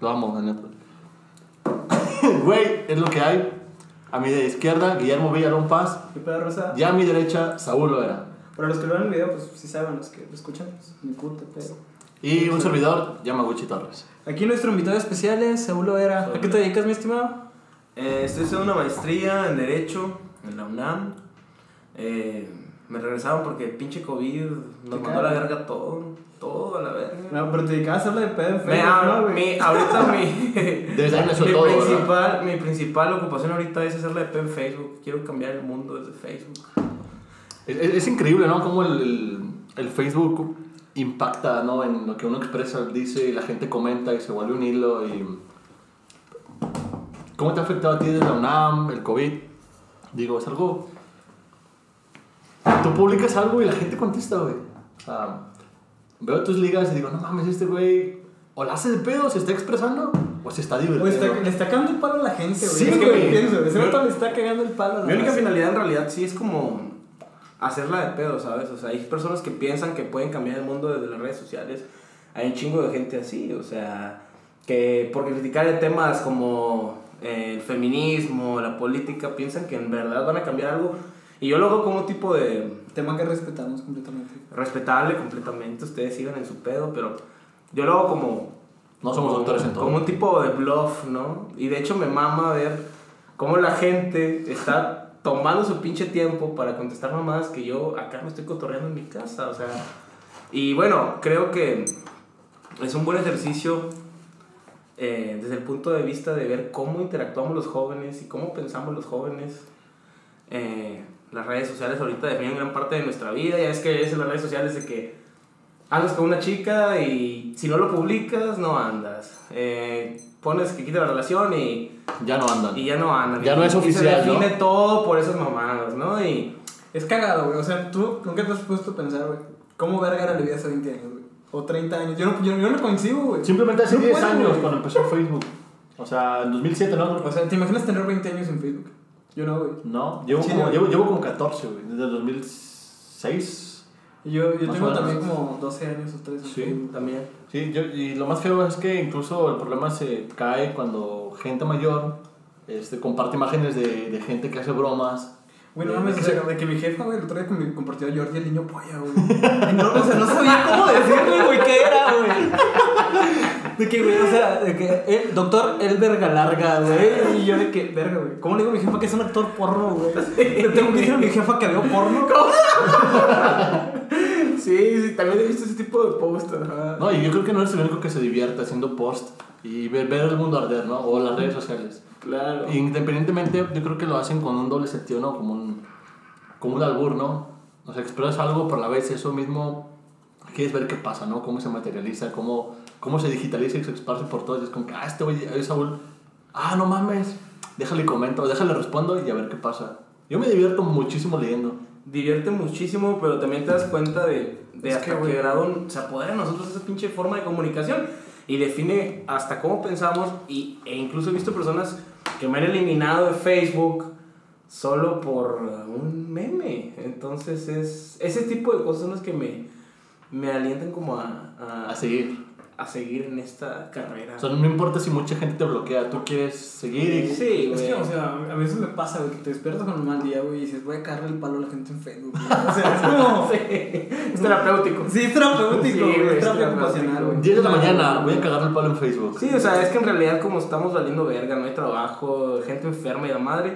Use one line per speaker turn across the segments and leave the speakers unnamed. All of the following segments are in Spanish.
Lo amo, la neta. Güey, es lo que hay. A mi izquierda, Guillermo Villalón Paz.
¿Qué pedo, Rosa?
Y a mi derecha, Saúl Loera.
Para los que lo ven en el video, pues sí saben, los que lo escuchan, pues ni puta, pero.
Y un servidor, Yamaguchi Torres.
Aquí nuestro invitado especial es Saúl Loera. ¿A qué te dedicas, mi estimado?
Eh, estoy haciendo una maestría en Derecho en la UNAM. Eh, me regresaron porque el pinche COVID nos mandó a la verga todo. Todo a la verga.
No, pero te dedicabas a hablar de pedo en
Me-
Facebook, ¿no, güey?
mi- ahorita mi, mi,
todo, ¿verdad?
principal, mi principal ocupación ahorita es hacerla de P en Facebook. Quiero cambiar el mundo desde Facebook.
Es, es- es increíble, ¿no? Cómo el, el, el Facebook impacta, ¿no? En lo que uno expresa, dice y la gente comenta y se vuelve un hilo y... ¿Cómo te ha afectado a ti desde la UNAM, el COVID? Digo, es algo... Tú publicas algo y la gente contesta, güey. O sea, veo tus ligas y digo, no mames, este güey... O la hace de pedo, se está expresando, o se está
O
divirtiendo.
está, le está cagando el palo a la gente, güey.
Sí,
es que me pienso, ese vato le está cagando el palo a la
Mi única finalidad en realidad sí es como hacerla de pedo, ¿sabes? O sea, hay personas que piensan que pueden cambiar el mundo desde las redes sociales. Hay un chingo de gente así, o sea, que por criticar temas como el feminismo, la política, piensan que en verdad van a cambiar algo. Y yo lo hago como un tipo de
Tema que respetamos completamente.
respetable completamente, ustedes sigan en su pedo, pero yo lo hago como...
No somos
como-
doctores en todo.
Como un tipo de bluff, ¿no? Y de hecho me mama ver cómo la gente está tomando su pinche tiempo para contestar mamadas que yo acá me estoy cotorreando en mi casa, o sea... Y bueno, creo que es un buen ejercicio eh, desde el punto de vista de ver cómo interactuamos los jóvenes y cómo pensamos los jóvenes. Eh, las redes sociales ahorita definen gran parte de nuestra vida. Ya es que es en las redes sociales de que andas con una chica y si no lo publicas, no andas. Eh, pones que quita la relación y,
Ya no andan.
y ya no andan.
Ya no es
Y
oficial,
se define
¿no?
todo por esas mamadas, ¿no? Y
Es cagado, güey. O sea, tú nunca te has puesto a pensar, güey, ¿cómo verga era la vida hace 20 años, güey? O 30 años. Yo no, yo, yo no coincido, güey.
Simplemente hace
No
10
puedo,
años,
güey.
cuando empezó Facebook. O sea, en 2007, ¿no?
O sea, ¿te imaginas tener 20 años en Facebook? Yo no, güey.
No, llevo,
Sí,
como,
no.
llevo, llevo como 14, güey, desde el 2006.
Y Yo, yo tengo también como 12 años o 13 en
Sí.
También.
Sí, yo, y lo más feo es que incluso el problema se cae cuando gente mayor este, comparte imágenes de, de gente que hace bromas.
Güey, no
De-
mames, o sea, de que mi jefa, güey, el otro día me compartió a Jordi el niño polla, güey. No, o sea, no sabía cómo decirle, güey, qué era, güey. De que, güey, o sea, de que, eh, doctor, el verga larga, güey. Y yo de que, verga, güey. ¿Cómo le digo a mi jefa que es un actor porno, güey? Le tengo que decir a mi jefa que veo porno.
Sí, sí, también he visto ese tipo de posts. ajá.
No, y yo creo que no eres el único que se divierte haciendo post y ver, ver el mundo arder, ¿no? O las redes sociales.
Claro.
Independientemente, yo creo que lo hacen con un doble sentido, ¿no? Como un, como un albur, ¿no? O sea, expresas algo, pero a la vez eso mismo quieres ver qué pasa, ¿no? Cómo se materializa, cómo, cómo se digitaliza y se esparce por todo. Y es como que, ah, este güey, es Saúl. Ah, no mames. Déjale comento, déjale respondo y a ver qué pasa. Yo me divierto muchísimo leyendo.
divierte muchísimo, pero también te das cuenta de, de
Es
hasta
que,
qué grado se apodera de nosotros esa pinche forma de comunicación y define hasta cómo pensamos y, e incluso he visto personas que me han eliminado de Facebook solo por un meme. Entonces es ese tipo de cosas son las que me, me alientan como a, a,
A seguir.
A seguir en esta carrera.
O sea, no importa si mucha gente te bloquea, tú quieres seguir y...
Sí,
Es que, o sea, a veces me pasa, güey, que te despiertas con un mal día, güey, y dices, voy a cagarle el palo a la gente en Facebook. güey. O sea, es como.
Sí, es terapéutico.
Sí, es terapéutico,
Sí,
güey, es
terapéutico.
ocupacional, güey.
10 de la mañana, voy a cagar el palo en Facebook.
Sí, o sea, es que en realidad como estamos valiendo verga, no hay trabajo, gente enferma y la madre,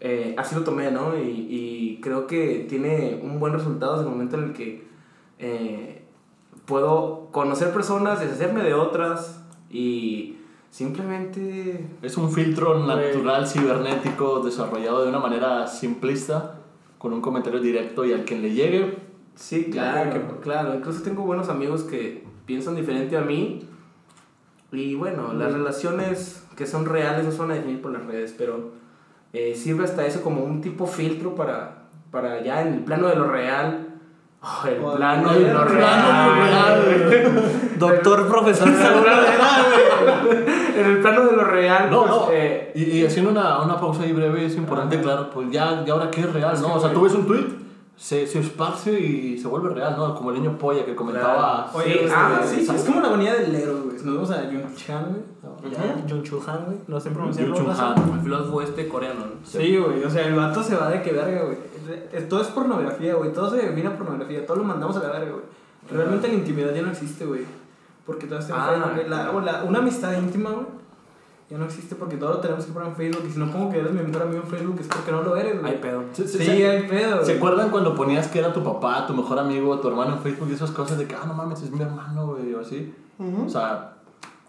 eh, así lo tomé, ¿no? Y, y creo que tiene un buen resultado desde el momento en el que eh, puedo conocer personas, deshacerme de otras y simplemente...
Es un filtro natural cibernético desarrollado de una manera simplista, con un comentario directo y al quien le llegue,
Sí, claro,
que-
claro. Incluso tengo buenos amigos que piensan diferente a mí. Y bueno, las relaciones que son reales no van a definir por las redes, pero eh, sirve hasta eso como un tipo filtro para, para ya en el plano de lo real. Oh, el plano de lo real.
Doctor, profesor,
En el plano- en el plano de lo real.
No,
pues,
no.
eh,
y, y haciendo una, una pausa ahí breve, es importante, claro, pues ya, ya ahora qué es real, ¿no? O sea, tú ves un tweet se, se esparce y se vuelve real, ¿no? Como el niño polla que comentaba.
Oye,
Sí,
este,
ah, sí,
es
sí.
como la agonía del héroe, güey. Nos vamos a Jung Chan, güey.
Ujú.
Ya, Jung Chul Han, güey. No sé pronunciarlo.
Jung Chul
raza.
Han.
El filósofo este coreano, ¿no?
Sí, güey. O sea, el vato se va de que verga, güey. Todo es pornografía, güey. Todo se define a pornografía. Todo lo mandamos a la verga, güey. Realmente la intimidad ya no existe, güey. Porque todo está en
Ah,
Facebook, güey. La- o la- una amistad íntima, güey. Ya no existe porque todo lo tenemos que poner en Facebook. Y si no pongo que eres mi mejor amigo en Facebook es porque no lo eres, güey.
Hay pedo.
Se-
Sí,
se-
hay pedo,
¿Se
güey.
acuerdan cuando ponías que era tu papá, tu mejor amigo, tu hermano en Facebook y esas cosas de que, ah, no mames, es mi hermano, güey, o así? O sea,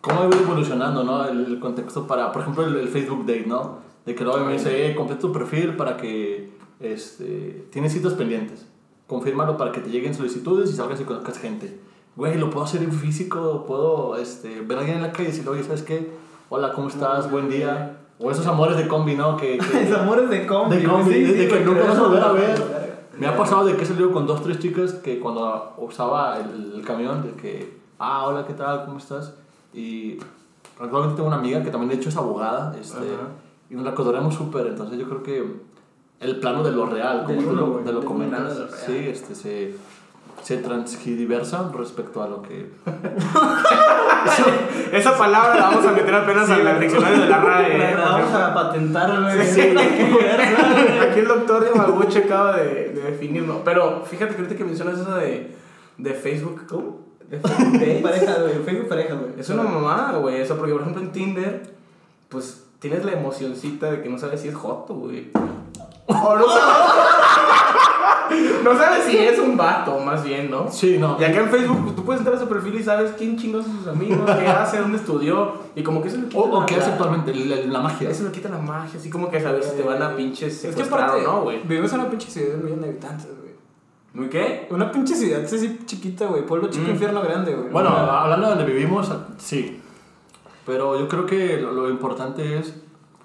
¿cómo ha ido evolucionando, no? El, el contexto para, por ejemplo, el, el Facebook Date, ¿no? De que luego me dice, eh, completa tu perfil para que, este, tienes citas pendientes. Confírmalo para que te lleguen solicitudes y salgas y conozcas gente. Güey, lo puedo hacer en físico, puedo, este, ver a alguien en la calle y decirle, oye, ¿sabes qué? Hola, ¿cómo estás? Buen día. O esos amores de combi, ¿no? Que, que-
Es amores de combi.
de combi,
Sí,
de,
sí,
de que nunca vas a volver a ver. Me ha pasado de que he salido con dos, tres chicas que cuando usaba el, el camión, de que, ah, hola, ¿qué tal? ¿Cómo estás? Y actualmente tengo una amiga que también de hecho es abogada, este,
Ajá.
y nos la cotorreamos súper, entonces yo creo que el plano de lo real, como tú lo, de lo comentas, sí, este, se, se transgiversa respecto a lo que...
Esa palabra la vamos a meter apenas al al diccionario de la RAE.
La-
¿eh?
vamos a patentar, güey.
Sí, sí.
güey.
Aquí el doctor Yamaguchi acaba de, de definirlo. Pero fíjate que ahorita que mencionas eso de, de Facebook, ¿cómo? De Facebook.
Pareja, güey. Facebook pareja, güey.
Es una mamada, güey. Eso porque, por ejemplo, en Tinder, pues tienes la emocioncita de que no sabes si es joto, güey. O no sabes. no sabes si es un vato, más bien, ¿no?
Sí, no.
Y acá en Facebook, pues, tú puedes entrar a su perfil y sabes quién chingos son sus amigos, qué hace, dónde estudió. Y como que eso le quita
O, o
la-
qué hace actualmente, la, la magia.
Eso le quita la magia, así como que saber si te van a pinches
Es que
secuestrar
aparte,
o no, güey.
vivimos en una pinche ciudad de millón de habitantes, güey.
¿Muy qué?
Una pinche ciudad así chiquita, güey. Pueblo chico,
Mm.
infierno grande, güey.
Bueno,
O
hablando de donde vivimos, sí. Pero yo creo que lo, lo importante es,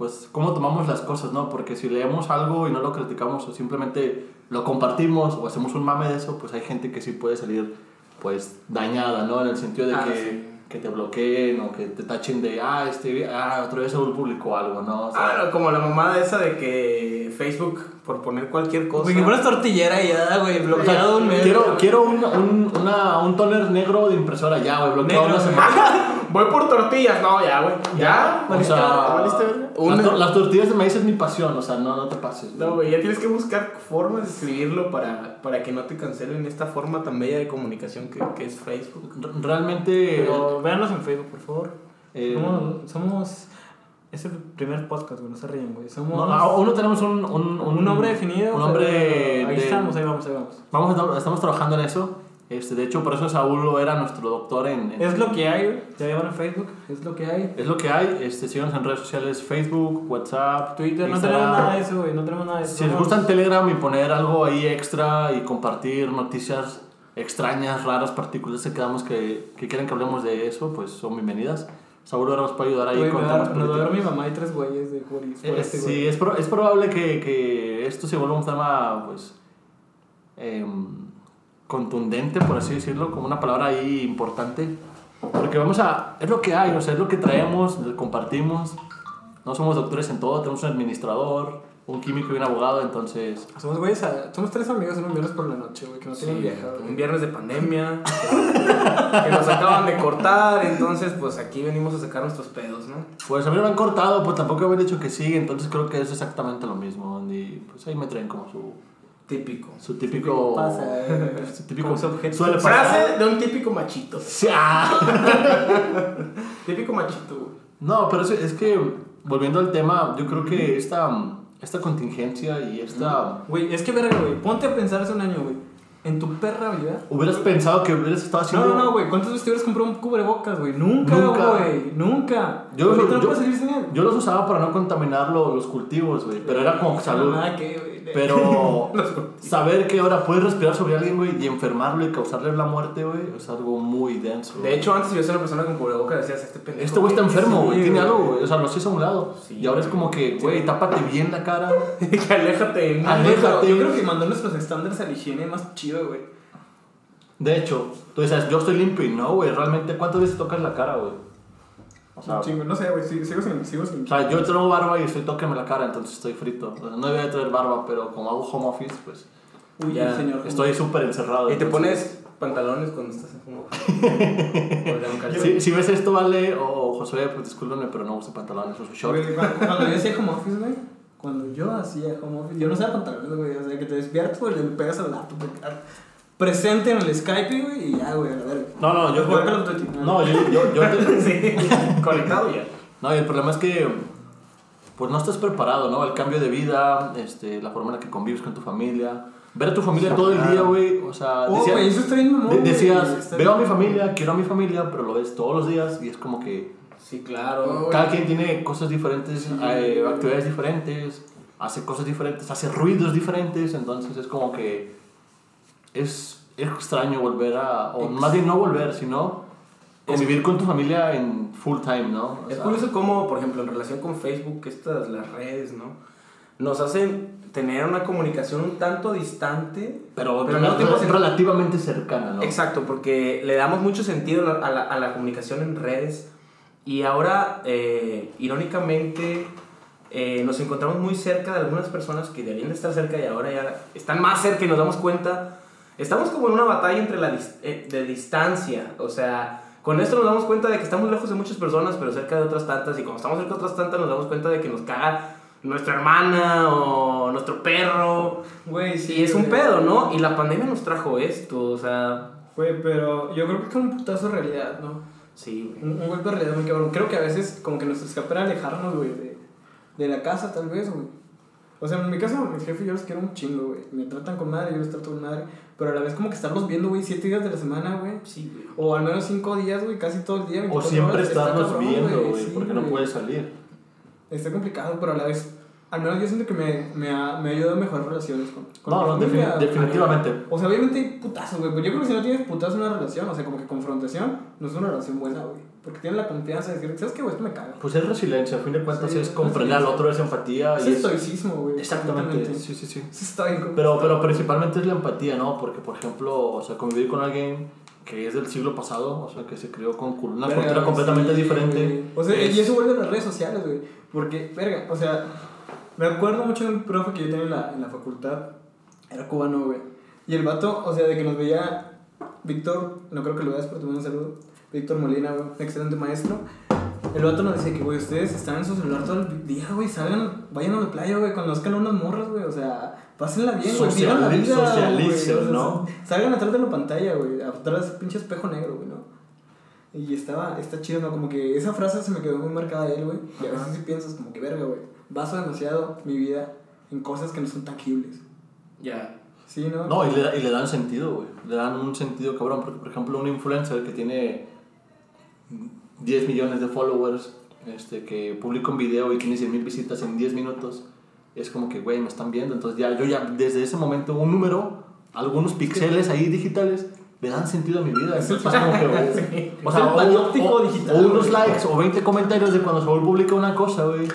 pues, cómo tomamos las cosas, ¿no? Porque si leemos algo y no lo criticamos o simplemente lo compartimos o hacemos un mame de eso, pues hay gente que sí puede salir, pues, dañada, ¿no? En el sentido de
Ah,
que,
sí.
que te bloqueen o que te tachen de, ah, este, ah, otra vez se publicó algo, ¿no? O sea,
Ah, como la mamada esa de que Facebook, por poner cualquier cosa.
Güey, que pones tortillera y ya, güey. Bloqueado un mes.
quiero, quiero un, un, una, un toner negro de impresora ya, güey, bloqueado
Negro,
una semana.
Voy por tortillas, no, ya, güey. ¿Ya?
O sea, las, tor- las tortillas de maíz es mi pasión, o sea, no, no te pases.
No, güey, ya tienes que buscar formas de escribirlo para, para que no te cancelen esta forma tan bella de comunicación que, que es Facebook.
R- Realmente.
Pero véanos en Facebook, por favor.
eh,
Somos, somos. Es el primer podcast, güey. No se ríen, güey. Somos.
no, aún no tenemos un, un,
un nombre definido.
Un nombre.
pero Ahí
de-
estamos, ahí vamos, ahí vamos.
Vamos a- estamos trabajando en eso. Este, de hecho, por eso Saúl lo era nuestro doctor en. en-
Es lo que hay. Ya llevan en Facebook. Es lo que hay.
es lo que hay. Este, síganos en redes sociales: Facebook, WhatsApp,
Twitter, no
Instagram.
tenemos nada de eso, güey. No tenemos nada de eso.
Si les gusta en Telegram y poner algo ahí extra y compartir noticias extrañas, raras, particulares que quedamos que, que quieren que hablemos de eso, pues son bienvenidas. Saúl ahora nos puede ayudar ahí con
me
temas
a dar mi
políticos.
mamá y tres güeyes de Juris.
Eh,
este,
sí,
güey.
es, pro- es probable que, que esto se vuelva un tema, pues, em, contundente, por así decirlo, como una palabra ahí importante. Porque vamos a... Es lo que hay, o sea, es lo que traemos, lo compartimos. No somos doctores en todo, tenemos un administrador, un químico y un abogado, entonces...
Somos güeyes, a- somos tres amigos en un viernes por la noche, güey, que no tienen vieja,
un viernes de pandemia, que, que nos acaban de cortar, entonces pues aquí venimos a sacar nuestros pedos, ¿no?
Pues a mí me han cortado, pues tampoco me han dicho que sí, entonces creo que es exactamente lo mismo. Y pues ahí me traen como su,
Típico.
su típico...
Pasa, eh.
su típico...
Objeto.
suele pasar.
Frase de un típico machito.
Sí, ah.
Típico machito, güey.
No, pero es, es que, volviendo al tema, yo creo que esta, esta contingencia y esta...
Güey, es que verga, güey. Ponte a pensar hace un año, güey. En tu perra vida.
Hubieras pensado que hubieras estado
No,
haciendo...
no, no, güey. ¿Cuántas veces te hubieras comprado un cubrebocas, güey? Nunca,
Nunca.
güey. Nunca.
Yo, yo-
no
yo los usaba para no contaminar lo- los cultivos, güey, pero era como salud.
Nada que.
Pero saber que ahora puedes respirar sobre alguien, güey, y enfermarlo y causarle la muerte, güey, es algo muy denso.
De hecho, antes si ves a una persona con cubrebocas decías, este pendejo.
este güey está enfermo,
Sí,
güey, tiene algo, güey, o sea, lo haces a un lado.
Sí,
y ahora es como que, güey, tápate bien la cara.
que aléjate
pero
Aléjate.
Yo creo que mandó nuestros estándares a la higiene más chido, güey.
De hecho, tú dices, yo estoy limpio y no, güey, realmente, ¿cuántas veces tocas la cara, güey? O sea,
Chingo, no sé, güey. Sigo, sigo sin. Sigo sin.
O sea, yo traigo barba y estoy tóqueme la cara, entonces estoy frito. O sea, no debería traer barba, pero como hago home office, pues
Uy,
Ya,
señor.
Estoy súper encerrado.
Y te pones pantalones cuando estás un calzón.
Si, si ves esto, vale, o Josué, pues discúlpame, pero no uso pantalones, uso short.
Güey, cuando, cuando yo hacía home office, güey. Cuando yo hacía home office, yo no usaba pantalones, güey. O sea, que te despiertas, güey, le pegas al laptop. Presente en el Skype, güey, y ya, güey, a ver.
No, no, yo.
Duty.
No, yo. yo, yo te-
Sí, conectado ya.
No, y el problema es que pues no estás preparado, ¿no? El cambio de vida, este, la forma en la que convives con tu familia. Ver a tu familia todo el día, güey. O sea,
Oh,
decía-
güey, eso está bien mamón,
de- decías,
está
veo a
bien
mi familia, quiero a mi familia, pero lo ves todos los días y es como que
Sí, claro.
Oh,
cada quien tiene cosas diferentes,
Sí.
eh, actividades diferentes, hace cosas diferentes, hace ruidos diferentes, entonces es como que es, es extraño volver a, o
Ex-
más bien no volver, sino convivir con tu familia en full time, ¿no? O
Es
sea,
curioso cómo, por ejemplo, en relación con Facebook, estas, las redes, ¿no? Nos hacen tener una comunicación un tanto distante.
Pero,
Pero tiempo se-
relativamente cercana, ¿no?
Exacto, porque le damos mucho sentido a la, a la comunicación en redes. Y ahora, eh, irónicamente, eh, nos encontramos muy cerca de algunas personas que debían de estar cerca y ahora ya están más cerca y nos damos cuenta. Estamos como en una batalla entre la dis- eh, de distancia. O sea, con esto nos damos cuenta de que estamos lejos de muchas personas, pero cerca de otras tantas. Y cuando estamos cerca de otras tantas, nos damos cuenta de que nos caga nuestra hermana o nuestro perro.
Güey, sí.
Y es un pedo, ¿no? Y la pandemia nos trajo esto, o sea,
Güey, pero yo creo que es un putazo de realidad, ¿no?
sí, güey.
Un, un golpe de realidad muy cabrón. Creo que a veces como que nos escapa alejarnos, güey, de, de la casa, tal vez, güey. O sea, en mi casa, mi jefe y yo los quiero un chingo, güey. Me tratan con madre, yo los trato con madre. Pero a la vez como que estarlos viendo, güey, siete días de la semana, güey.
Sí, güey.
O al menos cinco días, güey, casi todo el día.
O
24
siempre
horas, está
viendo, güey,
sí,
porque no puedes salir.
Está complicado, pero a la vez, al menos yo siento que me, me, ha, me ayuda a mejorar relaciones con, con
No, no, defini- definitivamente.
O sea, obviamente hay putazos, güey. Pero yo creo que si no tienes putazos en una relación, o sea, como que confrontación, no es una relación buena, güey. Porque tienes la confianza de decir, ¿sabes qué, güey? Esto me caga.
Pues es resiliencia, a fin de cuentas
Sí,
es
es
comprender al otro, es empatía.
Es
y es-
estoicismo, güey.
Exactamente, sí, sí, sí.
Está bien.
Pero, pero principalmente es la empatía, ¿no? Porque, por ejemplo, o sea, convivir con alguien que es del siglo pasado, o sea, que se crió con una
Verga,
cultura completamente
sí,
diferente.
güey. O sea,
es-
y eso vuelve a las redes sociales, güey. Porque, verga, o sea, me acuerdo mucho de un profe que yo tenía en la, en la facultad. Era cubano, güey. Y el vato, o sea, de que nos veía Víctor, no creo que lo veas, pero te mando un saludo. Víctor Molina, güey, un excelente maestro. El vato nos decía que, güey, ustedes están en su celular todo el día, güey, salgan, vayan a la playa, güey, conozcan unas morras, güey, o sea, pásenla bien, güey, vivan la vida, güey,
socialicen,
o sea,
¿no?
Salgan atrás de la pantalla, güey, atrás de ese pinche espejo negro, güey, ¿no? Y estaba, está chido, ¿no? Como que esa frase se me quedó muy marcada de él, güey. Y a veces sí piensas como que, verga, güey, baso demasiado mi vida en cosas que no son tangibles.
Ya.
¿Sí, no?
No, y le, y le dan sentido, güey. Le dan un sentido cabrón. Porque, por ejemplo, un influencer que tiene 10 millones de followers, este, que publica un video y tiene 100 mil visitas en 10 minutos, es como que, güey, me están viendo. Entonces, ya, yo ya, desde ese momento, un número, algunos píxeles ahí digitales, le dan sentido a mi vida.
Es
Entonces, como que, o-
Sí.
o
Es
sea, o-
digital,
O unos likes o 20 comentarios de cuando Saúl publica una cosa, güey,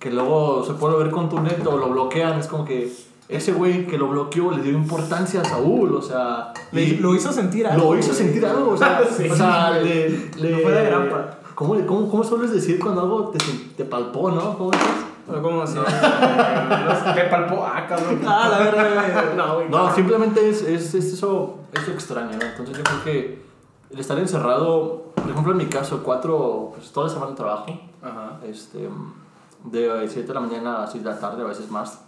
que luego se puede ver con tu net o lo bloquean. Es como que ese güey que lo bloqueó le dio importancia a Saúl, o sea.
Le- lo hizo sentir algo.
lo hizo sentir algo, o sea,
Sí,
o sea
güey.
le, le-
No fue de grampa.
¿Cómo, cómo, ¿Cómo sueles decir cuando algo te, te palpó, no? ¿Cómo dices?
¿Cómo así?
Te palpó, ah, cabrón.
ah, la verdad.
No, güey.
No, simplemente es, es, es eso, eso extraño, ¿no? Entonces yo creo que el estar encerrado, por ejemplo en mi caso, cuatro, pues toda la semana trabajo,
Ajá.
este, de 7 de la mañana a 6 de la tarde, a veces más.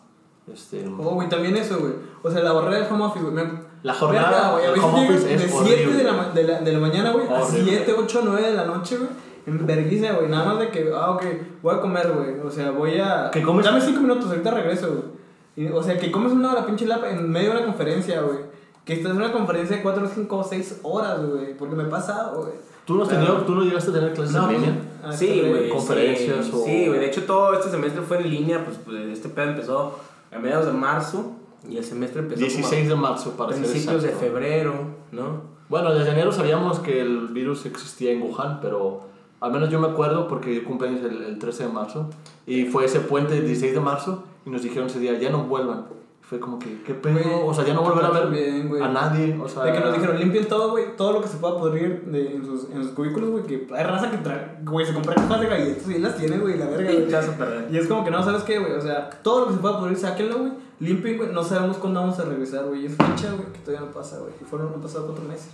Este,
Oh, güey, también eso, güey. O sea, la barrera del home office, güey. me-
La jornada
güey. A veces
home
llegas
office es
de 7 de la, de, la, de la mañana, güey, a
Horrible.
7, 8, 9 de la noche, güey. En vergüenza, güey. Nada más de que, ah, ok, voy a comer, güey. O sea, voy a.
¿Que comes?
Dame 5 minutos, ahorita regreso, güey. Y, O sea, que comes una hora pinche lap en medio de una conferencia, güey. Que estás en una conferencia de 4, 5, 6 horas, güey. Porque me ha pasado, güey.
¿Tú no, has
Claro.
tenido, ¿Tú no llegaste a tener clases
No,
en línea?
Ah,
Sí,
está
güey.
conferencias
sí,
o-
Sí, güey. De hecho, todo este semestre fue en línea. Pues, pues, este pedo empezó a mediados de marzo. Y el semestre empezó
16 de marzo, para
a
ser
principios de febrero, ¿no?
Bueno, desde enero sabíamos que el virus existía en Wuhan, pero al menos yo me acuerdo porque yo cumpleaños el, el 13 de marzo y fue ese puente el 16 de marzo y nos dijeron ese día, ya no vuelvan. Y fue como que, ¿qué pedo? O sea, ya no volver a ver
bien,
a nadie. O sea,
De que nos dijeron, limpien todo, güey, todo lo que se pueda pudrir de, en, sus, en sus cubículos, güey, que hay raza que trae, güey, se compra cajas de galletas y él las tiene, güey, la verga, güey.
Te vas a perder.
Y es como que no, ¿sabes qué, güey? O sea, todo lo que se pueda pudrir, sáquenlo, güey. limpio, güey. No sabemos cuándo vamos a regresar, güey. Es fecha, güey, que todavía no pasa, güey. Y fueron, han pasado cuatro meses.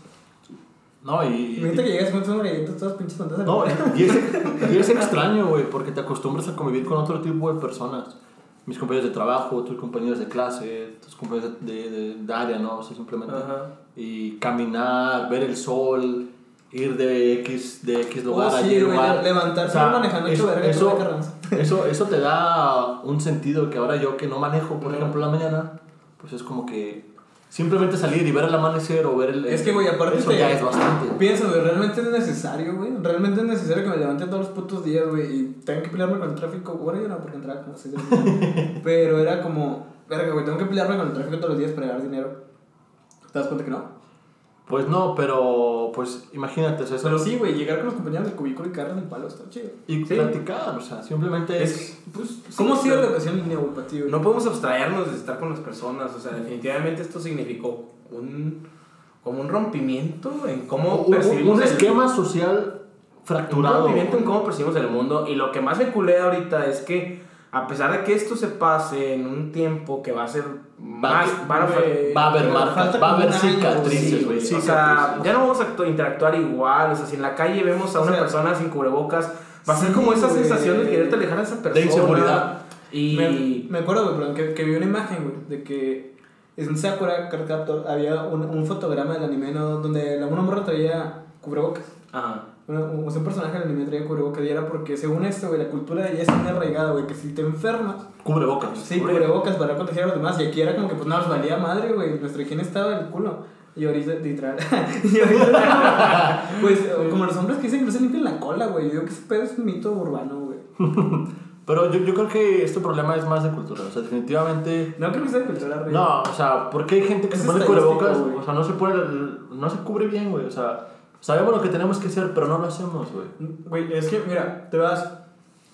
No, y.
Imagínate que llegas con unas galletas todas pinches pantallas.
No, y es, y es extraño, güey, porque te acostumbras a convivir con otro tipo de personas. Mis compañeros de trabajo, tus compañeros de clase, tus compañeros de, de, de área, ¿no? O sea, simplemente.
Ajá.
Y caminar, ver el sol, ir de X, de X lugar
Oh,
a
sí,
Y
güey,
lugar.
levantarse
O sea,
manejando
eso-
verga,
eso, eso, eso te da un sentido que ahora yo que no manejo, por ejemplo, la mañana, pues es como que simplemente salir y ver el amanecer o ver el...
Es que, güey, aparte
Eso
te-
ya es bastante.
Piensa, güey, realmente es necesario, güey. Realmente es necesario que me levante todos los putos días, güey. Y tengo que pelearme con el tráfico. Bueno, yo no, porque entraba como 6 de la mañana. Pero era como, verga, güey, tengo que pelearme con el tráfico todos los días para ganar dinero. ¿Te das cuenta que no?
Pues no, pero pues imagínate, o sea, eso
Pero sí, güey, llegar con los compañeros del cubículo y caerles el palo está chido.
Y
Sí.
platicar, o sea, simplemente es...
Es, pues,
¿Cómo ha
sí,
sido la educación en güey?
No podemos abstraernos de estar con las personas, o sea, definitivamente esto significó un, como un rompimiento en cómo
un, un-
percibimos
un
el-
esquema social
un
fracturado.
rompimiento en cómo percibimos el mundo y lo que más me culea ahorita es que a pesar de que esto se pase en un tiempo que va a ser más van a fa-
güey,
Va a haber marcas, va a haber cicatrices,
sí,
güey.
o sea, ya no vamos a actu- interactuar igual, o sea, si en la calle vemos a
O
una
sea,
persona sin cubrebocas, va a ser
sí,
como esa
güey.
sensación de quererte alejar a esa persona.
inseguridad.
Y
Me, me acuerdo, güey, perdón, que, que vi una imagen, güey, de que en Sakura Card Captor había un, un fotograma del anime ¿no? donde la una morra traía cubrebocas.
Ajá.
Un, un personaje del anime traía cubrebocas y era porque, según esto, güey, la cultura de ella es muy arraigada, güey, que si te enfermas,
Cubre bocas.
sí, cubrebocas para contagiar a los demás. Y aquí era como que, pues, no, nos valía madre, güey, nuestra higiene estaba del culo. Y ahorita, literal. y ahorita, pues, como los hombres que dicen que no se limpian la cola, güey. Yo digo que ese pedo es un mito urbano, güey.
Pero yo, yo creo que este problema es más de cultura. O sea, definitivamente.
No creo que sea de cultura real.
No, o sea, porque hay gente que
Es
se pone cubrebocas,
güey.
o sea, no se pone, no se cubre bien, güey. O sea, sabemos lo que tenemos que hacer, pero no lo hacemos, güey.
Güey, es que, mira, te vas.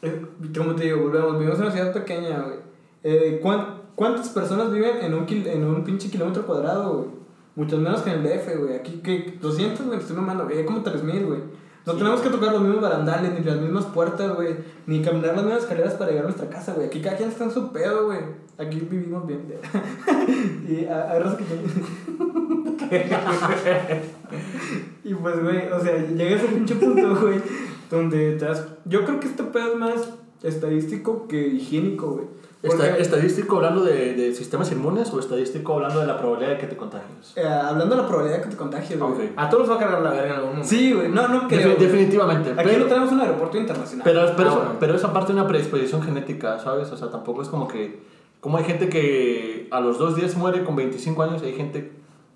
eh, como te digo, volvemos. Vivimos en una ciudad pequeña, güey. Eh, ¿cuán- ¿Cuántas personas viven en un, kil- en un pinche kilómetro cuadrado, güey? Muchas menos que en el DF, güey. Aquí, que 200, güey, estoy mamando, güey. Hay como 3000, güey. No
Sí.
tenemos que tocar los mismos barandales, ni las mismas puertas, güey. Ni caminar las mismas escaleras para llegar a nuestra casa, güey. Aquí cada quien está en su pedo, güey. Aquí vivimos bien. y a- hay raza que pues, güey, o sea, llega ese pinche punto, güey, donde te das... Yo creo que este pedo es más estadístico que higiénico, güey. Porque,
¿Estadístico hablando de, de sistemas inmunes o estadístico hablando de la probabilidad de que te contagies?
eh, hablando de la probabilidad de que te contagies, güey.
A todos nos va a cargar la verga en algún momento.
Sí, güey, no, no creo.
Defi-
güey.
definitivamente.
Aquí
pero,
no tenemos un aeropuerto internacional.
pero, pero,
Ah,
eso,
bueno.
pero esa parte de una predisposición genética, ¿sabes? O sea, tampoco es como que. Como hay gente que a los dos días muere con 25 años, y hay gente.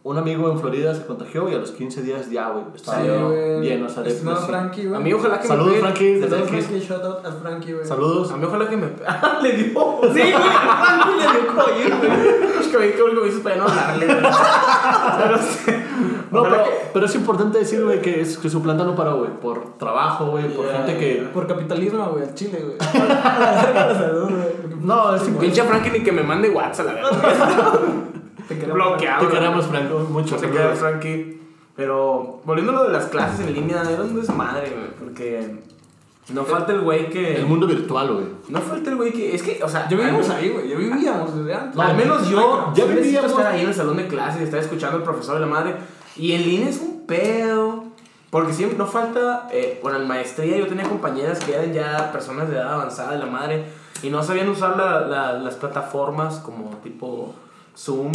Un amigo en Florida se contagió y a los 15 días ya, güey. Estaba
Sí, güey.
bien, o sea, de- sí.
Frankie, güey.
A mí ojalá que
Saludos,
me.
Frankie,
Saludos. Frankie. Shout out a Frankie, güey.
Saludos.
A mí ojalá que me... Ah, le dio.
Sí, güey, Frankie le dio COVID, güey.
Es que me que me hizo para no hablarle. güey. Pero.
No, pero, pero es importante decir, güey, que, es- que su planta no paró, güey, por trabajo, güey, por
Yeah,
gente que...
Por capitalismo, güey, al chile, güey. Salud, güey.
No, es.
Pinche Frankie ni que me mande WhatsApp, la verdad.
Te queremos,
Bloqueado.
Te queremos, Franco, mucho.
Te quedas, Frankie. Pero volviendo a lo de las clases en línea, era un desmadre, güey. Porque no falta el güey que.
El mundo virtual, güey.
No falta el güey que. Es que, o sea.
Yo vivimos
al-
ahí, güey. Yo vivíamos desde antes.
Al menos yo.
ya vivíamos-
estar ahí en el salón de clases estar escuchando al profesor de la madre. Y en línea es un pedo. Porque siempre no falta. Eh, bueno, en maestría yo tenía compañeras que eran ya personas de edad avanzada de la madre. Y no sabían usar la- la- las plataformas como tipo Zoom.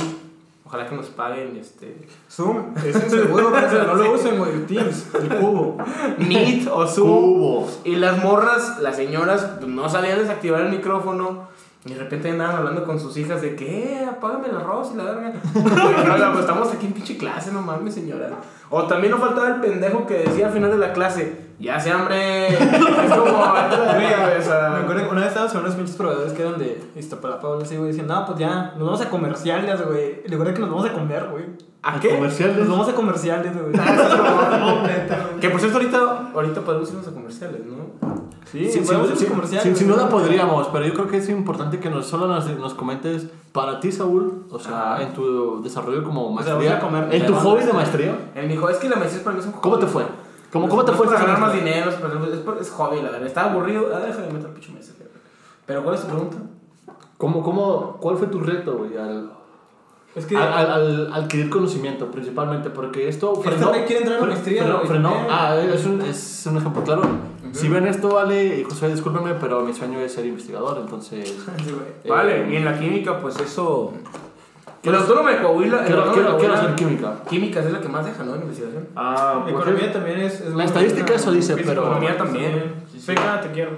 Ojalá que nos paguen este.
Zoom, es inseguro, pero no lo usen, güey. Teams, el cubo.
Meet o Zoom.
Cubo.
Y las morras, las señoras, pues, no sabían desactivar el micrófono. Y de repente andaban hablando con sus hijas de que, eh, apágame el arroz y la verga. Oiga, pues estamos aquí en pinche clase, no mames, señora. O también nos faltaba el pendejo que decía al final de la clase, ya se hambre. Es como, o sea.
Me acuerdo que una vez estábamos con unos pinches proveedores que eran de Iztapalapa o así, güey. Decían, no, pues ya, nos vamos a comerciales, güey. Le recuerdo que nos vamos a comer, güey.
¿A qué?
Comerciales.
Nos vamos a comerciales, güey. Güey.
Que por cierto, ahorita, ahorita podemos irnos a comerciales, ¿no?
Sí,
Sin,
podemos a
sin-
comerciales.
sin- sin
güey.
duda podríamos, pero yo creo que es importante que nos, solo nos, nos comentes para ti, Saúl, o sea,
Ajá.
en tu desarrollo como
O sea,
maestría,
vamos a comer-
en tu hobby de maestría,
Él me dijo, es que la maestría para mí es un
¿cómo te
hobby".
fue? ¿Cómo, cómo
No
te
es
fue?
para ganar más dinero, es, por- es, hobby, la verdad. Estaba aburrido, ah, deja de meter pinche mesa. Pero ¿cuál es tu pregunta?
¿Cómo, cómo, ¿Cuál fue tu reto, güey, al,
Es que.
al, al- al adquirir conocimiento, principalmente? Porque esto
Este
frenó...
güey quiere entrar
fre-
maestría,
frenó- frenó-
Eh.
ah, es un, es un ejemplo claro. Si ven esto, vale, y José, discúlpeme, pero mi sueño es ser investigador, entonces...
Sí,
eh,
Vale, y en la química, pues eso. El autónomo de Coahuila.
Quiero, quiero, quiero hacer química.
Químicas es la que más deja, ¿no? En investigación.
Ah, pues
Economía
es-
también es. es
La estadística eso dice,
Física,
pero-
Economía también.
Feca, te quiero.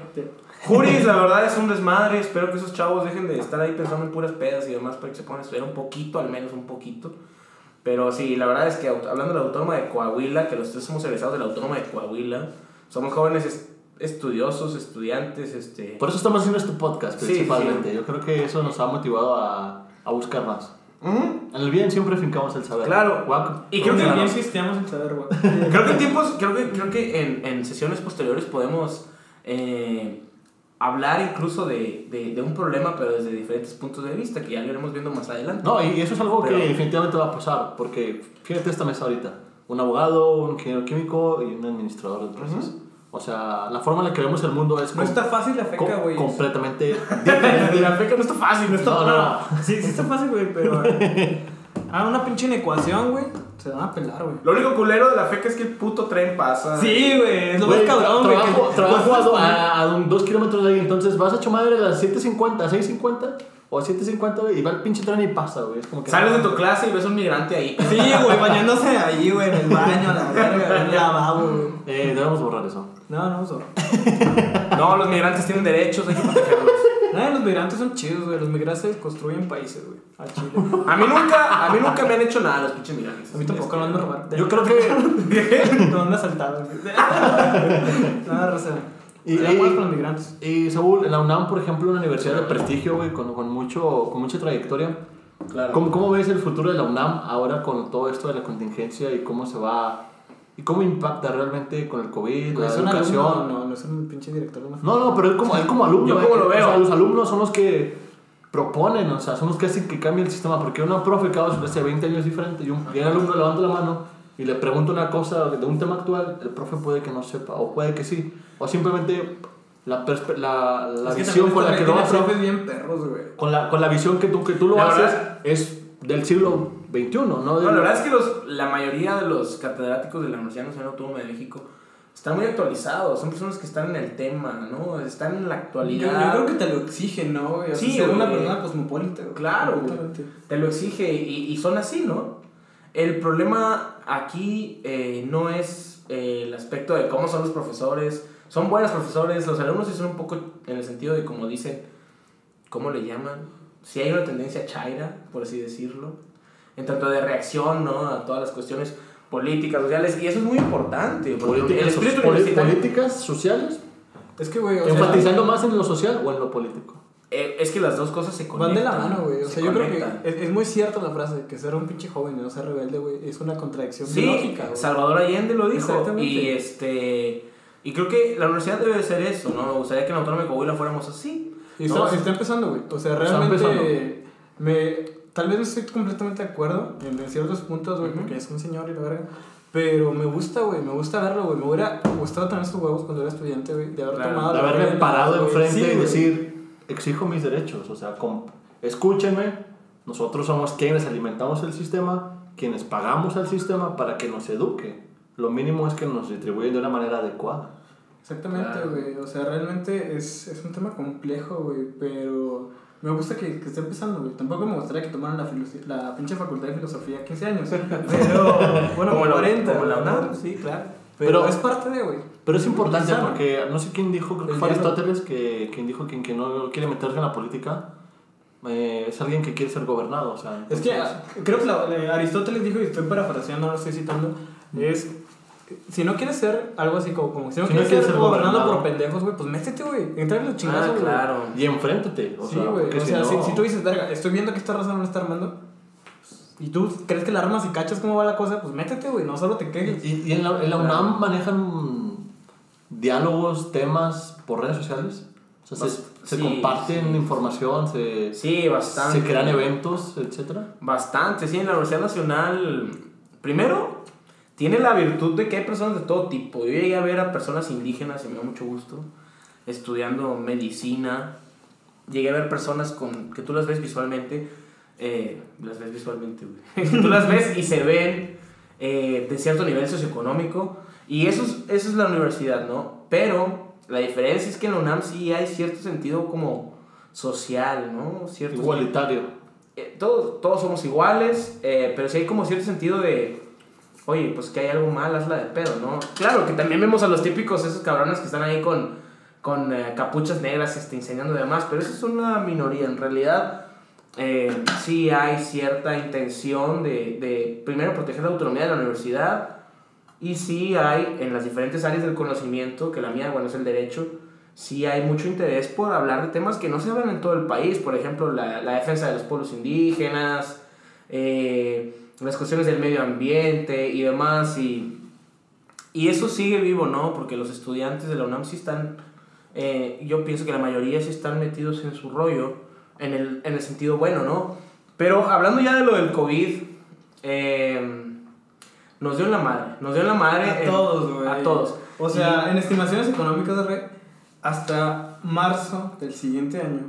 Juris, la verdad es un desmadre. Espero que esos chavos dejen de estar ahí pensando en puras pedas y demás para que se pongan a estudiar un poquito, al menos un poquito. Pero sí, la verdad es que hablando de la Autónoma de Coahuila, que los tres somos egresados de la Autónoma de Coahuila, somos jóvenes es- estudiosos, estudiantes, este...
Por eso estamos haciendo este podcast,
Sí,
principalmente. Yo creo que eso nos ha motivado a, a buscar más. En el bien siempre fincamos el saber.
Claro.
Guaco.
Y creo que
También
bien
existíamos en saber, güey.
Creo que en tiempos, creo que, creo que en, en sesiones posteriores podemos eh, hablar incluso de, de, de un problema, pero desde diferentes puntos de vista, que ya lo iremos viendo más adelante.
No, y eso es algo
Pero-
que definitivamente va a pasar, porque fíjate esta mesa ahorita. Un abogado, un ingeniero químico y un administrador de empresas. O sea, la forma en la que vemos el mundo es
No
com-
está fácil la feca,
com-
güey.
completamente
De la feca no está fácil, no está
No, no, no.
Sí, sí está fácil, güey, pero. Ah, una pinche ecuación, güey. Se van a pelar, güey.
Lo único culero de la feca es que el puto tren pasa.
Sí, güey, es lo más cabrón, güey.
trabajo,
que-
trabajo a, a, a dos kilómetros de ahí, entonces vas a hecho madre a las 7.50, a 6.50 o a 7.50, güey, y va el pinche tren y pasa, güey. Es como que
Sales de tu clase y ves un migrante ahí.
Sí, güey, bañándose ahí, güey, en el baño, la verga, en el lavabo, güey.
Eh, debemos borrar eso.
No, no, eso.
No, los migrantes tienen derechos, hay que protegerlos.
No, los migrantes son chidos, güey. Los migrantes construyen países, güey. A Chile.
A mí nunca, a mí nunca me han hecho nada los pinches migrantes.
A mí tampoco no me robaron.
Yo creo que.
No me asaltaron. güey. Nada, Rosa.
Y-
Y, los migrantes.
Y Saúl, en la UNAM, por ejemplo, una universidad de prestigio, güey, con, con, mucho, con mucha trayectoria.
Claro.
¿Cómo, ¿Cómo ves el futuro de la UNAM ahora con todo esto de la contingencia y cómo se va y cómo impacta realmente con el COVID, la
¿Es un
educación?
alumno? No, no es un pinche director una
No, no, pero él como, él como alumno.
Yo
eh,
como lo
o
veo.
sea, los alumnos son los que proponen, o sea, son los que hacen que cambie el sistema. Porque una profe que hace 20 años diferente y un, y un alumno levanta la mano y le pregunta una cosa de un tema actual, el profe puede que no sepa, o puede que sí. O simplemente la, perspe- la, la
Es que
visión con la que lo
tiene
hace,
profes bien perros, güey.
con la, con la visión que tú, que tú lo
La
haces,
verdad-
es del siglo XXI, ¿no?
No, la verdad es que los, la mayoría de los catedráticos de la Universidad Nacional Autónoma de México están muy actualizados. Son personas que están en el tema, ¿no? Están en la
Yo,
actualidad.
yo creo que te lo exigen, ¿no, güey? O sea,
Sí,
ser una persona cosmopolita.
Claro, güey. Te lo exige y, y son así, ¿no? El problema aquí eh, no es eh, el aspecto de cómo son los profesores. Son buenos profesores, los alumnos sí son un poco en el sentido de como dicen, ¿cómo le llaman? Si hay una tendencia chaira, por así decirlo, en tanto de reacción, ¿no? A todas las cuestiones políticas, sociales, y eso es muy importante. el
políticas,
universitario-
políticas sociales,
Es que, güey, sea,
enfatizando más en lo social o en lo político.
Eh, es que las dos cosas se conectan.
Van de la mano, güey. O
se
sea, yo creo
conectan.
que es, es muy cierta la frase de que ser un pinche joven y no ser rebelde, güey, es una contradicción
Sí,
biológica, güey.
Salvador Allende lo dijo.
Exactamente.
Y este y creo que la universidad debe de ser eso, ¿no? Me gustaría que en Autónoma de Coahuila fuéramos así.
Y
¿no?
está, está empezando, güey. O sea, realmente. Me, tal vez no estoy completamente de acuerdo en, en ciertos puntos, güey,
Ujú.
porque es un señor y la verga. Pero me gusta, güey, me gusta verlo, güey. Me hubiera gustado tener estos huevos cuando era estudiante, güey, de haber
Claro,
tomado
de haberme parado enfrente
Sí,
y decir, exijo mis derechos, o sea, com- escúchenme, nosotros somos quienes alimentamos el sistema, quienes pagamos al sistema para que nos eduque. Lo mínimo es que nos distribuyen de una manera adecuada.
Exactamente,
Claro.
güey. O sea, realmente es, es un tema complejo, güey. Pero me gusta que, que esté empezando, güey. Tampoco me gustaría que tomaran la, la pinche facultad de filosofía a 15 años. Pero, bueno,
como la,
40.
como la
¿no?
Sí, claro.
Pero,
Pero-
es parte de, güey.
Pero es importante porque no sé quién dijo, creo que fue. Aristóteles, que, quien dijo que quien no quiere meterse en la política eh, es alguien que quiere ser gobernado. O sea,
Es que
entonces-
ah, creo que la- eh, Aristóteles dijo, y estoy parafraseando, no lo estoy citando, es... Si no quieres ser algo así como, como si no
Si no
quieres
quieres
ser
ser
gobernado
gobernado.
por pendejos, güey, pues métete, güey. Entrale los
Ah,
chingazos, güey.
claro.
Y enfréntate. O
Sí, güey. O
si
sea,
no-
si, si tú dices, verga, estoy viendo que esta raza no lo está armando, y tú crees que la armas y cachas cómo va la cosa, pues métete, güey, no solo te quejes.
¿Y, y en la, en la UNAM manejan diálogos, temas por redes sociales? O sea, se,
Bas-
se
sí,
comparten
sí.
información, se,
Sí, bastante.
se crean eventos, etcétera.
Bastante, sí, en la Universidad Nacional. Primero, tiene la virtud de que hay personas de todo tipo. Yo llegué a ver a personas indígenas y me da mucho gusto, estudiando medicina, llegué a ver personas con, que tú las ves visualmente, eh, las ves visualmente, güey. tú las ves y se ven eh, de cierto nivel socioeconómico. Y eso es, eso es la universidad, ¿no? Pero la diferencia es que en la UNAM sí hay cierto sentido como social, ¿no? Cierto
Igualitario.
eh, todos, todos somos iguales, eh, pero sí hay como cierto sentido de, oye, pues que hay algo mal, hazla de pedo, ¿no? Claro, que también vemos a los típicos, esos cabrones que están ahí con, con eh, capuchas negras este, enseñando y demás, pero eso es una minoría, en realidad eh, sí hay cierta intención de, de, primero, proteger la autonomía de la universidad, y sí hay en las diferentes áreas del conocimiento, que la mía, bueno, es el derecho, sí hay mucho interés por hablar de temas que no se hablan en todo el país, por ejemplo, la, la defensa de los pueblos indígenas, eh, las cuestiones del medio ambiente y demás, y, y eso sigue vivo, ¿no? Porque los estudiantes de la UNAM sí están, eh, yo pienso que la mayoría sí están metidos en su rollo, en el, en el sentido bueno, ¿no? Pero hablando ya de lo del COVID, eh, nos dio la madre, nos dio la madre.
A
en-
todos, güey.
A todos.
O sea, en estimaciones económicas de red, hasta marzo del siguiente año,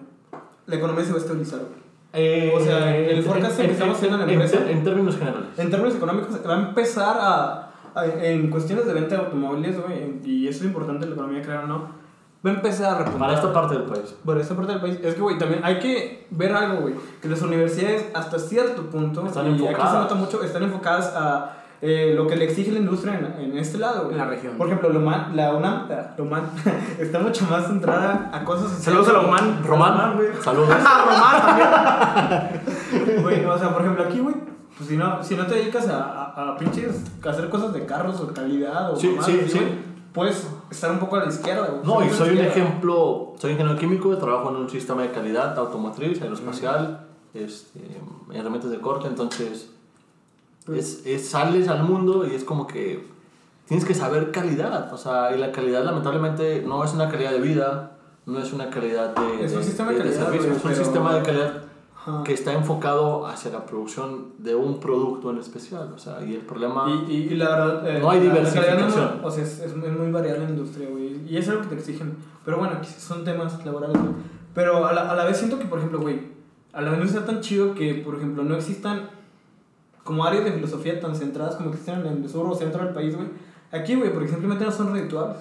la economía se va a estabilizar, güey.
Eh,
O sea, el forecast que estamos haciendo en la empresa-
En, en términos generales.
En términos económicos, va a empezar a, a- en cuestiones de venta de automóviles, güey, y eso es importante en la economía, claro, ¿no? Va a empezar a repuntar.
Para esta parte del país.
Por esta parte del país. Es que, güey, también hay que ver algo, güey. Que las universidades, hasta cierto punto,
Están
y aquí se
enfocadas.
nota mucho, están enfocadas a eh, lo que le exige la industria en, en este lado, güey.
En la región.
Por ejemplo, la UMAN, la UNAM, la UMAN está mucho más centrada a cosas
Saludos a la UMAN.
Román, saludos.
Güey, o sea, por ejemplo, aquí, güey, pues si no, si no te dedicas a, a, a pinches, a hacer cosas de carros o calidad o
Sí,
mamadas
sí,
así,
sí.
güey, puedes estar un poco a la izquierda, güey.
No, y soy un ejemplo, soy ingeniero químico, trabajo en un sistema de calidad automotriz, aeroespacial, este, herramientas de corte, entonces es, es- sales al mundo y es como que tienes que saber calidad, o sea, y la calidad lamentablemente no es una calidad de vida, no es una calidad de,
Es un
de-
sistema de calidad,
servicio, es un
pero-
sistema de calidad que está enfocado hacia la producción de un producto en especial, o sea, y el problema...
Y, y, y la verdad. eh,
No hay
calidad no-
diversificación.
o sea, es, es muy, muy variable la industria, güey. Y es algo que te exigen. Pero bueno, son temas laborales. Pero a la, a la vez siento que, por ejemplo, güey, a la vez no está tan chido que, por ejemplo, no existan como áreas de filosofía tan centradas como existen en el sur o centro del país, güey. Aquí, güey, porque simplemente no son redituables.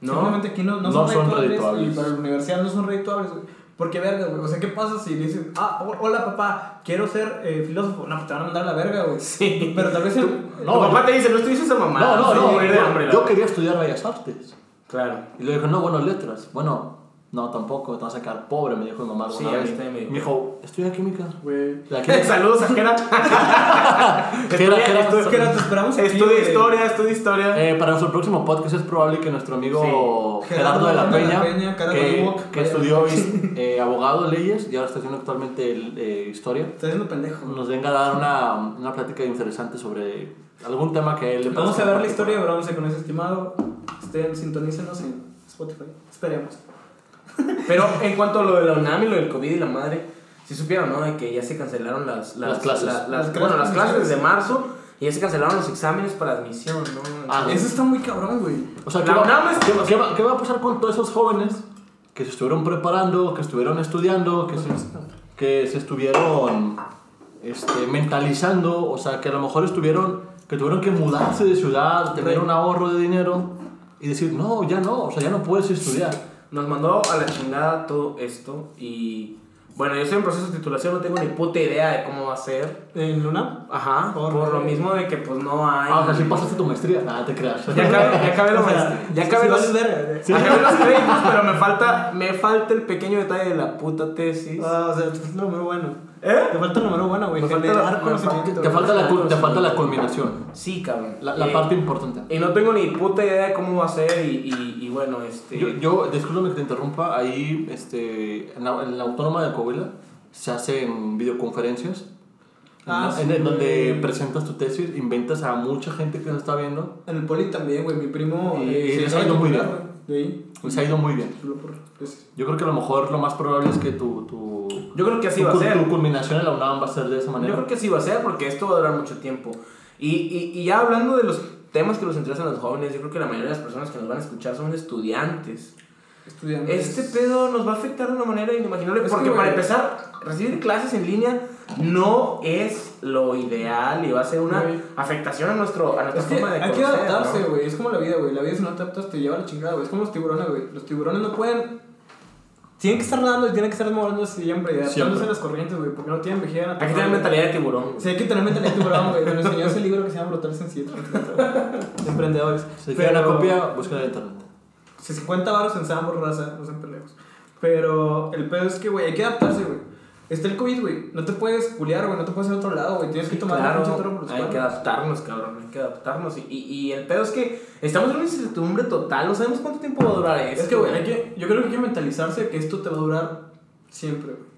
No.
Simplemente aquí no, no,
No
son,
son
redituables,
redituables.
y para la universidad no son redituables, güey. Porque, verga, güey. O sea, ¿qué pasa si dices, ah, ho- hola papá, quiero ser eh, filósofo? No, pues te van a mandar a la verga, güey.
Sí.
Pero tal vez el,
No,
tu papá
yo-
te dice, no estudies esa mamá.
no, no, no, yo-
hambre, la
yo
verdad.
quería estudiar Bellas Artes.
Claro.
Y le dije, no, bueno, letras. Bueno, no, tampoco, te vas a sacar pobre, me dijo mi mamá
Sí,
vez.
me dijo.
Me dijo, estudia química.
Güey.
Saludos a Jera.
Jera, Jera,
Es que ahora te esperamos aquí,
Estudia historia, estudia historia.
Eh, para nuestro próximo podcast es probable que nuestro amigo
Sí.
Gerardo de la
Gerardo de la
Peña, que, estudió eh, abogado, leyes y ahora está haciendo actualmente eh, historia,
Estás haciendo pendejo.
nos venga a dar una, una plática interesante sobre algún tema que él le
Vamos a ver la historia de bronce con ese estimado. Estén, sintonícenos en Spotify. Esperemos.
Pero en cuanto a lo de la UNAM y lo del COVID y la madre, si supieron, ¿no? De que ya se cancelaron las,
Las clases.
la- las-
Las
bueno, las
clases
desde marzo y ya se cancelaron los exámenes para admisión, ¿no?
Ah,
Eso está muy cabrón, güey.
O sea, ¿qué va,
es-
qué va- qué va- qué va a pasar con todos esos jóvenes que se estuvieron preparando, que estuvieron estudiando, que se, que se estuvieron este, mentalizando? O sea, que a lo mejor estuvieron, que tuvieron que mudarse de ciudad, tener un ahorro de dinero y decir, no, ya no, o sea, ya no puedes estudiar.
Nos mandó a la chingada todo esto y... Bueno, yo estoy en proceso de titulación, no tengo ni puta idea de cómo va a ser.
¿En Luna?
Ajá,
Por-
por, lo mismo de que pues no hay...
Ah, o sea, si pasaste tu maestría, nada, te creas.
Ya acabé, ya acabé la maestría. Ya
sí,
acabé
sí
los...
güey.
Acabé los créditos, pero me falta, me falta el pequeño detalle de la puta tesis.
Ah, o sea, lo número bueno.
¿Eh?
Te falta el número bueno, güey.
Te falta, la, te falta la culminación,
Sí, cabrón.
la, la
Eh,
parte importante.
Y no tengo ni puta idea de cómo va a ser y, y, y bueno, este...
Yo, yo discúlpame que te interrumpa, ahí este, en, la, en la Autónoma de Coahuila se hacen videoconferencias
Ah,
¿no?
sí,
en, donde
güey.
presentas tu tesis, inventas a mucha gente que se está viendo,
En el poli también, güey. Mi primo.
Y-
eh,
y
se
ha ido muy bien.
De ahí.
pues ha ido muy bien. Yo creo que a lo mejor lo más probable es que tu, tu,
Yo creo que así
tu,
va a ser.
tu culminación en la UNAM va a ser de esa
Yo
manera.
creo que así va a ser porque esto va a durar mucho tiempo. Y, y, y ya hablando de los temas que los interesan a los jóvenes, yo creo que la mayoría de las personas que nos van a escuchar son estudiantes.
estudiantes.
Este pedo nos va a afectar de una manera inimaginable.
Es
porque
que,
para empezar, recibir clases en línea no es lo ideal y va a ser una afectación a, nuestro, a nuestra
Es que
forma de
hay que adaptarse,
¿no?
güey. Es como la vida, güey. La vida si no te adaptas te lleva a la chingada, güey. Es como los tiburones, güey. Los tiburones no pueden... Tienen que estar nadando y tienen que estar moviéndose siempre. Y adaptándose a las corrientes, güey. Porque no tienen vejiga
Hay que tener
natural,
mentalidad de tiburón.
Sí, hay que tener mentalidad de tiburón, güey. Me enseñó ese libro que se llama en 7. De emprendedores.
Si quieren la copia, busquen en internet.
Si 50 baros en Sambor, raza, no sean pendejos. Pero el pedo es que, güey, hay que adaptarse, güey. Está el COVID, güey. No te puedes culiar, güey. No te puedes ir a otro lado, güey. Tienes que tomar
Claro,
un por los
hay que adaptarnos, cabrón, hay que adaptarnos. Y, y, y el pedo es que estamos en una incertidumbre total, no sabemos cuánto tiempo va a durar esto.
Es que, güey, hay que, yo creo que hay que mentalizarse que esto te va a durar siempre, güey.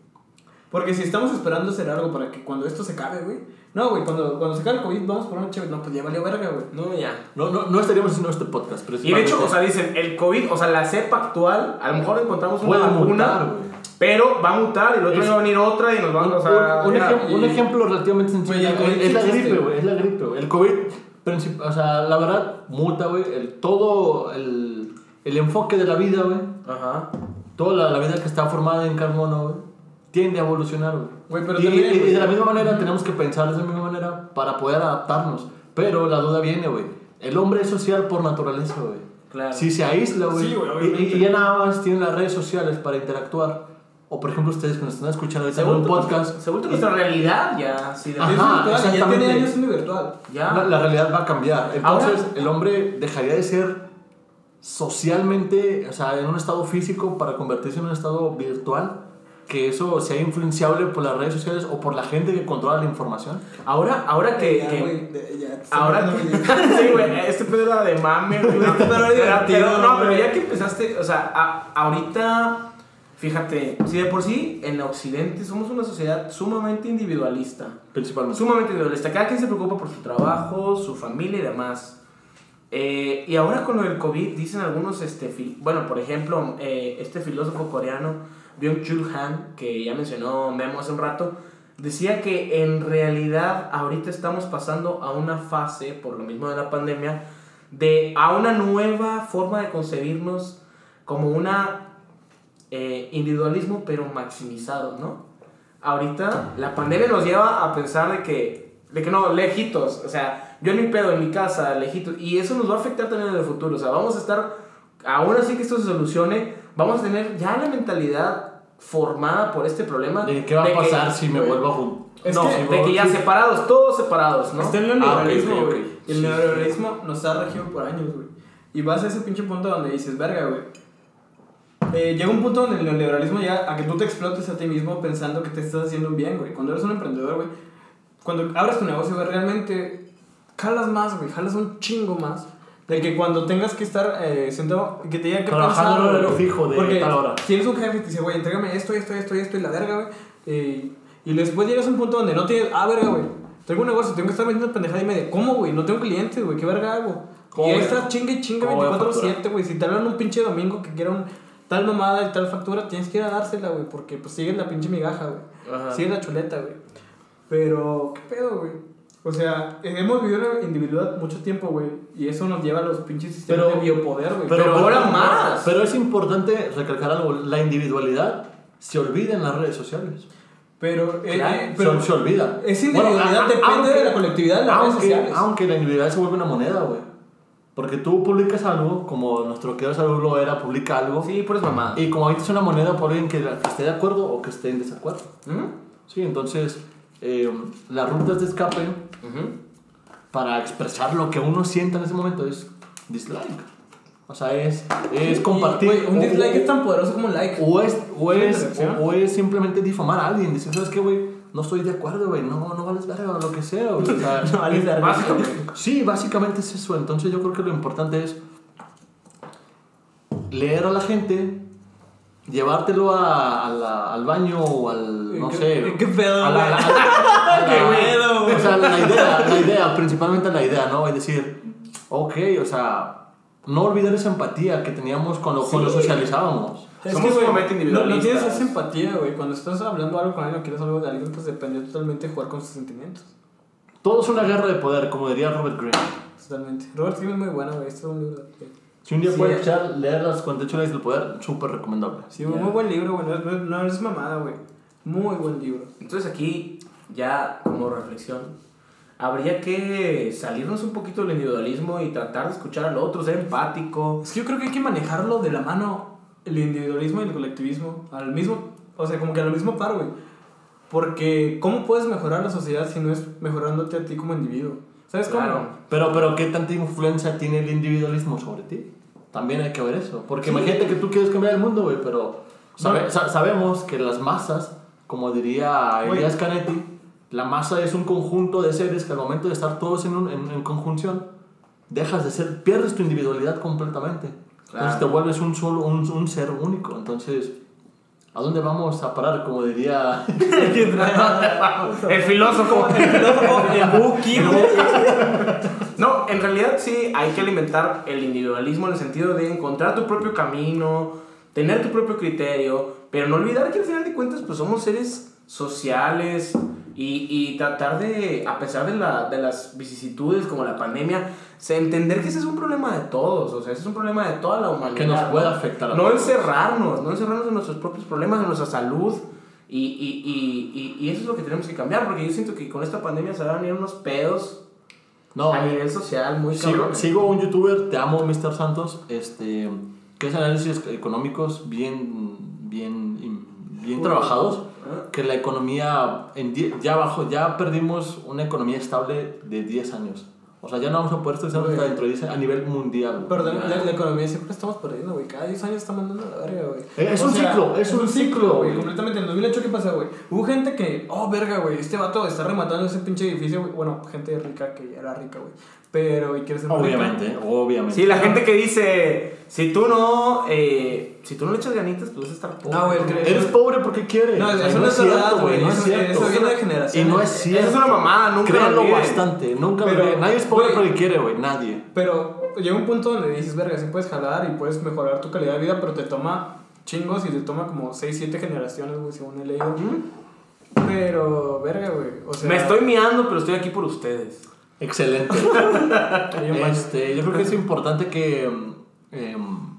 Porque si estamos esperando hacer algo para que cuando esto se acabe, güey. No, güey, cuando, cuando se acabe el COVID vamos por una chévere. No, pues ya valió verga, güey.
No, ya.
No, no, no estaríamos haciendo este podcast,
Y de hecho, o sea, dicen, el COVID, o sea, la cepa actual, a lo mejor encontramos una
Puede
vacuna,
mutar, güey.
Pero va a mutar y el otro
Es-
año va a venir otra y nos
Un,
vamos, o sea...
un- un ejem- un
y-
ejemplo relativamente sencillo
el
es la gripe, güey. Es la gripe, güey. El COVID, o sea, la verdad, muta, güey. El, todo el, el enfoque de la vida, güey.
Ajá.
Toda la, la vida que está formada en carbono, güey. Tiende a evolucionar, güey.
Güey, pero
y,
también,
y- y de la misma manera tenemos que pensar de la misma manera para poder adaptarnos. Pero la duda viene, güey. El hombre es social por naturaleza, güey.
Claro.
Si se aísla, güey,
Sí, güey,
y- y, ya nada más tienen las redes sociales para interactuar. O por ejemplo, ustedes que nos están escuchando en un podcast.
Se vuelve nuestra realidad ya, sí, de
Ajá.
es virtual, ya tiene años siendo virtual.
ya.
La, la realidad va a cambiar. Entonces,
Ahora-
el hombre dejaría de ser socialmente, o sea, en un estado físico para convertirse en un estado virtual. Que eso sea influenciable por las redes sociales o por la gente que controla la información.
Ahora, ahora que...
Ya,
que-
de- ya,
Ahora
sí,
que... sí, güey, este pedo era de mame, güey.
Pero era divertido,
no, pero ya que empezaste, o sea, a- ahorita, fíjate, si de por sí en Occidente somos una sociedad sumamente individualista.
Principalmente.
Sumamente individualista. Cada quien se preocupa por su trabajo, su familia y demás. Eh, y ahora con el COVID, dicen algunos, este, bueno, por ejemplo, eh, este filósofo coreano, Byung-Chul Han, que ya mencionó Memo hace un rato, decía que en realidad ahorita estamos pasando a una fase, por lo mismo de la pandemia, de a una nueva forma de concebirnos como una eh, individualismo pero maximizado, ¿no? Ahorita la pandemia nos lleva a pensar de que, de que no, lejitos, o sea, yo en mi pedo, en mi casa, lejitos, y eso nos va a afectar también en el futuro, o sea, vamos a estar, aún así que esto se solucione, vamos a tener ya la mentalidad formada por este problema.
¿De qué va a
que-
pasar si me vuelvo a juntar?
es
no,
que-
de que ya separados, todos separados, ¿no?
Está el
Ah,
neoliberalismo, güey.
ok.
Y el
Sí,
neoliberalismo nos ha regido por años, güey. Y vas a ese pinche punto donde dices, verga, güey. Eh, llega un punto donde el neoliberalismo llega a que tú te explotes a ti mismo pensando que te estás haciendo un bien, güey. Cuando eres un emprendedor, güey. Cuando abres tu negocio, güey, realmente jalas más, güey. Jalas un chingo más. De que cuando tengas que estar eh, sentado, que te digan que
Trabajando en horario fijo de
Porque
tal hora.
Si eres un jefe y te dice, güey, entrégame esto, esto, esto, esto y la verga, güey. eh, y después llegas a un punto donde no tienes, ah, verga, güey. Tengo un negocio, tengo que estar vendiendo pendejada y media. ¿Cómo, güey? No tengo clientes, güey. ¿Qué verga hago?
¿Cómo
Y estás chingue chingue
cómo voy a
24-7, güey. Si te hablan un pinche domingo que quiera un tal mamada y tal factura, tienes que ir a dársela, güey. Porque pues sigues la pinche migaja, güey.
Ajá.
Sigues la chuleta, güey. Pero, ¿qué pedo, güey? O sea, hemos vivido en individualidad mucho tiempo, güey. Y eso nos lleva a los pinches sistemas
Pero-
de biopoder, güey.
pero ahora más.
Pero es importante recalcar algo. La individualidad se olvida en las redes sociales.
Pero, eh,
Claro.
eh, pero
se, se olvida.
esa individualidad depende de la colectividad de las redes
aunque,
sociales.
Aunque la individualidad se vuelve una moneda, güey. Porque tú publicas algo, como nuestro querido salud lo era, publica algo.
Sí, puras mamadas.
Y como ahorita es una moneda por alguien que, que esté de acuerdo o que esté en desacuerdo.
¿Mm?
Sí, entonces eh, las rutas de escape
Ujú.
para expresar lo que uno sienta en ese momento es dislike. O sea, es, es compartir.
Un dislike
o-
es tan poderoso como un like.
O es, o,
¿Es
o es simplemente difamar a alguien. Decir, ¿sabes qué, güey? No estoy de acuerdo, güey. No, no vales verga o lo que sea. güey". O sea,
No vales verga.
Básicamente.
Sí, básicamente es eso. Entonces yo creo que lo importante es leer a la gente, llevártelo a, a la- al baño o al, no
¿Qué-
sé.
qué pedo,
a la-
güey?
a la-
Qué pedo, güey.
O sea, la idea, la idea, principalmente la idea, ¿no? Es decir, ok, o sea, no olvidar esa empatía que teníamos cuando, cuando
Sí.
socializábamos.
Es
Somos
que,
sumamente
no, no
individualistas.
tienes esa empatía, güey. Cuando estás hablando algo con alguien o quieres algo de alguien, pues depende totalmente de jugar con sus sentimientos.
Todo es una guerra de poder, como diría Robert Greene.
Totalmente. Robert Greene es muy bueno, güey. Este es un libro.
Si un día
Sí,
pueden
eh.
escuchar, leer las 48 leyes del poder, súper recomendable.
Sí, güey, muy buen libro, güey. No, no es mamada, güey. Muy buen libro.
Entonces aquí, ya como reflexión, habría que salirnos un poquito del individualismo y tratar de escuchar al otro, ser empático.
Es que yo creo que hay que manejarlo de la mano, el individualismo y el colectivismo, al mismo, o sea, como que al mismo par, güey. Porque, ¿cómo puedes mejorar la sociedad si no es mejorándote a ti como individuo? ¿Sabes cómo?
Claro.
Pero, pero, ¿qué tanta influencia tiene el individualismo sobre ti? También hay que ver eso. Porque imagínate que tú quieres cambiar el mundo, güey, pero sabe-
No.
sa- sabemos que las masas, como diría. Elias Canetti, la masa es un conjunto de seres que al momento de estar todos en, un- en, en conjunción, dejas de ser, pierdes tu individualidad completamente. Entonces
Claro.
te vuelves un solo, un, un ser único. Entonces, ¿a dónde vamos a parar? Como diría...
El filósofo.
El filósofo, el Buki.
No, en realidad sí hay que alimentar el individualismo en el sentido de encontrar tu propio camino, tener tu propio criterio, pero no olvidar que al final de cuentas pues somos seres sociales y, y tratar de, a pesar de, la, de las vicisitudes como la pandemia, se- entender que ese es un problema de todos, o sea, ese es un problema de toda la humanidad.
Que nos
¿no?
puede afectar a
No
todos.
encerrarnos, no encerrarnos en nuestros propios problemas, en nuestra salud. Y, y, y, y, eso es lo que tenemos que cambiar, porque yo siento que con esta pandemia se van a venir unos pedos
No,
a nivel social muy
Sigo, sigo a un youtuber, te amo, Mr. Santos, este, que hace análisis económicos bien, bien, bien trabajados, que la economía, en die- ya abajo, ya perdimos una economía estable de 10 años. O sea, ya no vamos a poder estar hasta dentro de 10 años a nivel mundial.
Pero la, la- la economía siempre estamos perdiendo, güey. Cada 10 años está mandando a la verga, güey.
Es un ciclo, es un ciclo,
güey.
güey.
Completamente. En 2008, ¿qué pasó, güey? Hubo gente que, oh, verga, güey. Este vato está rematando ese pinche edificio, güey. Bueno, gente rica que ya era rica, güey. Pero, y quiere ser.
Obviamente, obviamente.
Sí, la gente que dice, si tú no, eh, si tú no le echas ganitas, pues vas a estar pobre.
No, güey, que-
Eres pobre porque quieres.
No,
O sea,
eso no es
cierto,
verdad, güey.
No es
Eso-
cierto.
eso viene de generaciones.
Y no es cierto.
es una mamada, nunca lo
Créanlo bastante. Nunca
Pero.
Nadie es pobre
güey.
porque quiere, güey. Nadie.
Pero llega un punto donde dices, verga, sí puedes jalar y puedes mejorar tu calidad de vida, pero te toma chingos y te toma como 6, 7 generaciones, güey, según he leído. Pero, verga, güey. O sea,
Me estoy miando, pero estoy aquí por ustedes.
Excelente. Este, yo creo que es importante que. em,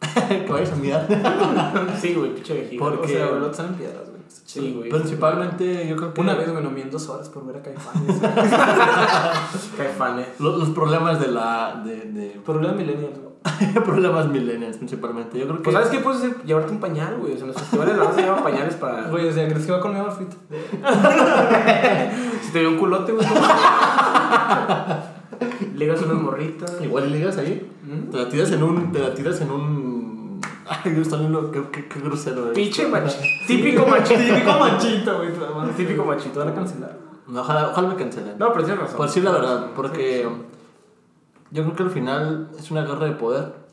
que vayas a mirar.
Sí, güey, pinche vejiga.
Por-
O
porque-
sea, salen piedras, güey.
Sí, güey.
Principalmente, yo creo que.
Una vez, güey, no me en dos horas por ver a Caifanes.
Caifanes.
Los, los problemas de la. De, de-
Problema millennial, güey.
problemas millennials, principalmente. Yo creo que.
Pues, ¿sabes qué puedes hacer? Llevarte un pañal, güey. O sea, en los festivales la vas a llevar pañales para.
Güey, o sea, ¿crees que va con mi outfit?
Si te veo un culote, güey. Ligas unas morritas.
Igual ligas ahí.
¿Mm?
Te la tiras en un. Te la tiras en un. Ay, Dios, está lindo. Qué, qué, qué grosero. eres.
Pinche machito. Típico machito.
Típico machito, güey.
Típico machito.
van a cancelar.
No, ojalá, ojalá me cancelen.
No, pero tienes razón.
Por decir la verdad, porque yo creo que al final es una guerra de poder.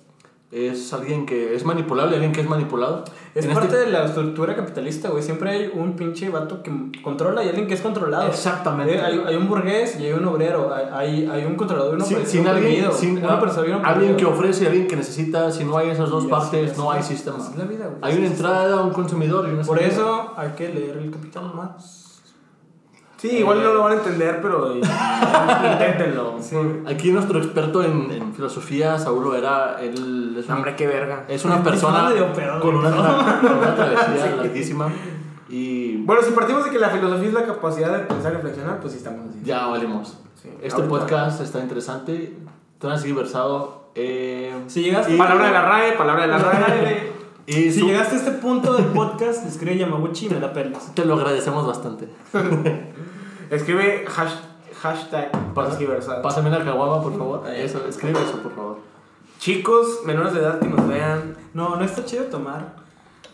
Es alguien que es manipulable, alguien que es manipulado.
Es
En
parte
este-
de la estructura capitalista, güey. Siempre hay un pinche vato que controla y alguien que es controlado.
Exactamente.
Eh, Hay, hay un burgués y hay un obrero. Hay, hay, un controlador y
Sin,
opre-
sin
un
alguien, sin
un
alguien que ofrece y alguien que necesita, si no hay esas dos partes, no hay sistema.
Es la vida, güey.
Hay una entrada, un consumidor y una
Por
salida.
eso hay que leer el Capitán Marx.
Sí, igual no lo van a entender, pero inténtenlo.
Sí.
Aquí nuestro experto en, en filosofía, Saulo, era. Él es, un-
Hombre, qué verga.
es una persona
pedo,
con una, con una travesía larguísima. Y
Bueno, si partimos de que la filosofía es la capacidad de pensar y reflexionar, pues sí estamos así.
ya valimos.
Sí,
Este
ahorita.
podcast está interesante. Te van a seguir versado. Eh,
Si llegaste,
y-
Palabra de la RAE, palabra de la RAE.
Y
si
su-
llegaste a este punto del podcast, escribe Yamaguchi y me la pelas.
Te lo agradecemos bastante.
Escribe hash, hashtag transgiversal.
Pásame la caguama, por favor. Eso, escribe eso, por favor.
Chicos menores de edad que nos vean,
No, no está chido tomar.